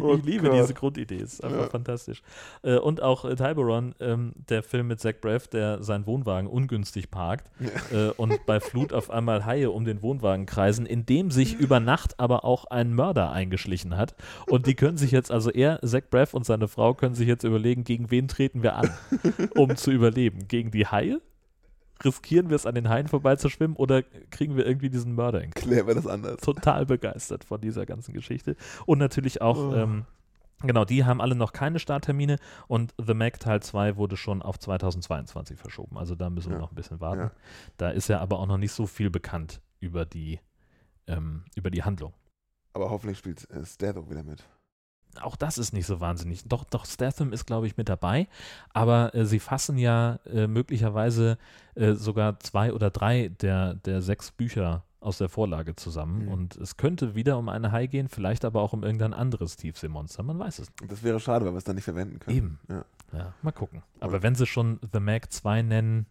Oh ich liebe Gott. diese Grundidee, ist einfach Ja. fantastisch. Äh, und auch äh, Tiburon, ähm, der Film mit Zach Braff, der seinen Wohnwagen ungünstig parkt äh, und bei Flut auf einmal Haie um den Wohnwagen kreisen, in dem sich über Nacht aber auch ein Mörder eingeschlichen hat. Und die können sich jetzt, also er, Zach Braff und seine Frau können sich jetzt überlegen, gegen wen treten wir an, um zu überleben. Gegen die Haie? Riskieren wir es, an den Haien vorbeizuschwimmen oder kriegen wir irgendwie diesen Mörder in Klären wir das anders. total begeistert von dieser ganzen Geschichte. Und natürlich auch, Oh. ähm, genau, die haben alle noch keine Starttermine und The Mac Teil 2 wurde schon auf 2022 verschoben. Also da müssen wir Ja. noch ein bisschen warten. Ja. Da ist ja aber auch noch nicht so viel bekannt über die, ähm, über die Handlung. Aber hoffentlich spielt äh, Statham wieder mit. Auch das ist nicht so wahnsinnig. Doch, doch, Statham ist, glaube ich, mit dabei, aber äh, sie fassen ja äh, möglicherweise äh, sogar zwei oder drei der, der sechs Bücher aus der Vorlage zusammen. Mhm. Und es könnte wieder um eine Hai gehen, vielleicht aber auch um irgendein anderes Tiefseemonster. Man weiß es nicht. Das wäre schade, weil wir es dann nicht verwenden können. Eben. Ja. Ja, mal gucken. Aber wenn sie schon The Mag 2 nennen,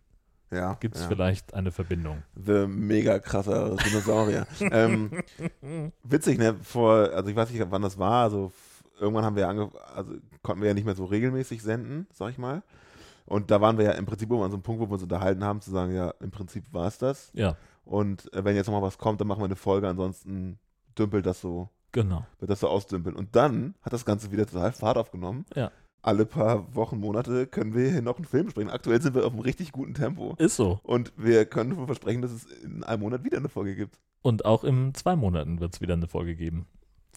Ja, gibt es ja. vielleicht eine Verbindung. The mega krasser Dinosaurier. ähm, *laughs* witzig, ne? Vor, also ich weiß nicht, wann das war, also irgendwann haben wir ja ange also konnten wir ja nicht mehr so regelmäßig senden, sag ich mal. Und da waren wir ja im Prinzip immer an so einem Punkt, wo wir uns unterhalten haben, zu sagen, ja, im Prinzip war es das. Ja, Und äh, wenn jetzt nochmal was kommt, dann machen wir eine Folge, ansonsten dümpelt das so, genau. wird das so ausdümpeln. Und dann hat das Ganze wieder total Fahrt aufgenommen. Ja. Alle paar Wochen, Monate können wir hier noch einen Film sprechen. Aktuell sind wir auf einem richtig guten Tempo. Ist so. Und wir können versprechen, dass es in einem Monat wieder eine Folge gibt. Und auch in zwei Monaten wird es wieder eine Folge geben.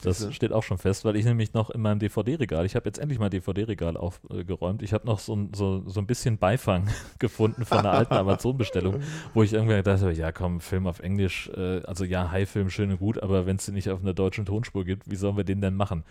Das Siehste? steht auch schon fest, weil ich nämlich noch in meinem DVD-Regal, ich habe jetzt endlich mal DVD-Regal aufgeräumt. Ich habe noch so, ein- so, so ein bisschen Beifang *laughs* gefunden von einer alten *laughs* Amazon-Bestellung, wo ich irgendwie gedacht habe, ja komm, Film auf Englisch, äh, also ja, High-Film, schön und gut, aber wenn es den nicht auf einer deutschen Tonspur gibt, wie sollen wir den denn machen?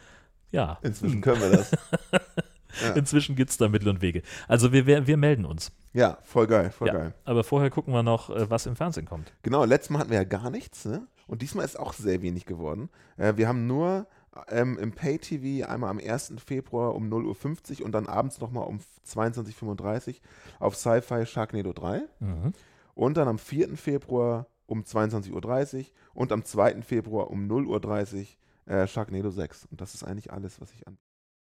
Ja, Inzwischen können wir das. *laughs* Ja. inzwischen gibt es da Mittel und Wege. Also wir, wir, wir melden uns. Ja, voll geil, voll Ja, geil. aber vorher gucken wir noch, äh, was im Fernsehen kommt. Genau, letztes Mal hatten wir ja gar nichts, ne? Und diesmal ist auch sehr wenig geworden. Äh, wir haben nur ähm, im Pay-TV einmal am 1. Februar um 0.50 Uhr und dann abends nochmal um 22.35 Uhr auf Sci-Fi Sharknado 3. Mhm. Und dann am 4. Februar um 22.30 Uhr und am 2. Februar um 0.30 Uhr äh, Sharknado 6. Und das ist eigentlich alles, was ich an.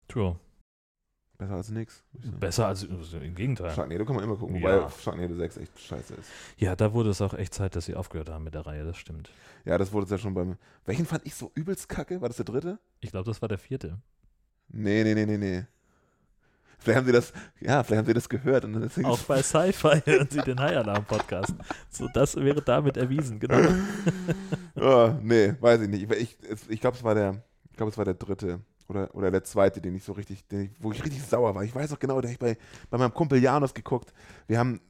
Tja, Besser als nix. sagen. Besser als im Gegenteil. Sharknado kann man immer gucken, Ja. wobei Sharknado 6 echt scheiße ist. Ja, da wurde es auch echt Zeit, dass sie aufgehört haben mit der Reihe, das stimmt. Ja, das wurde es ja schon beim. Welchen fand ich so übelst kacke? War das der dritte? Ich glaube, das war der vierte. Nee, nee, nee, nee, nee. Vielleicht haben sie das, ja, vielleicht haben sie das gehört und deswegen Auch bei Sci-Fi *laughs* hören sie den High Alarm Podcast. So, das wäre damit erwiesen, genau. *laughs* oh, nee, weiß ich nicht. Ich, ich, ich glaube, es war der, ich glaube, es war der dritte oder, oder der zweite, den ich so richtig, den ich, wo ich richtig sauer war. Ich weiß auch genau, da habe ich bei, bei meinem Kumpel Janus geguckt. Wir haben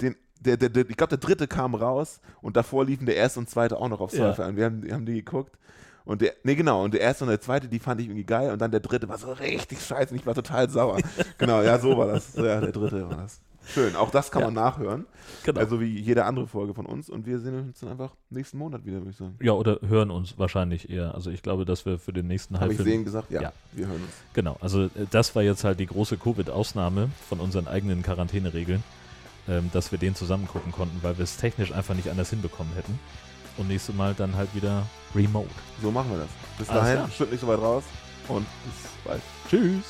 den, der, der, der, ich glaube, der dritte kam raus und davor liefen der erste und zweite auch noch auf Ja. Surfer. Und wir haben, wir haben die geguckt. Und der, nee, genau, und der erste und der zweite, die fand ich irgendwie geil und dann der dritte war so richtig scheiße und ich war total sauer. *laughs* genau, ja, so war das. Ja, der dritte war das. Schön, auch das kann Ja. man nachhören. genau. Also wie jede andere Folge von uns. Und wir sehen uns dann einfach nächsten Monat wieder, würde ich sagen. ja, oder hören uns wahrscheinlich eher. Also ich glaube, dass wir für den nächsten Habe ich Halbfilm sehen gesagt? Ja, Ja. wir hören uns. Genau, also äh, das war jetzt halt die große Covid-Ausnahme von unseren eigenen Quarantäneregeln, ähm, dass wir den zusammen gucken konnten, weil wir es technisch einfach nicht anders hinbekommen hätten. Und nächstes Mal dann halt wieder remote. So machen wir das. Bis Alles dahin, schütt nicht so weit raus und bis bald. Tschüss!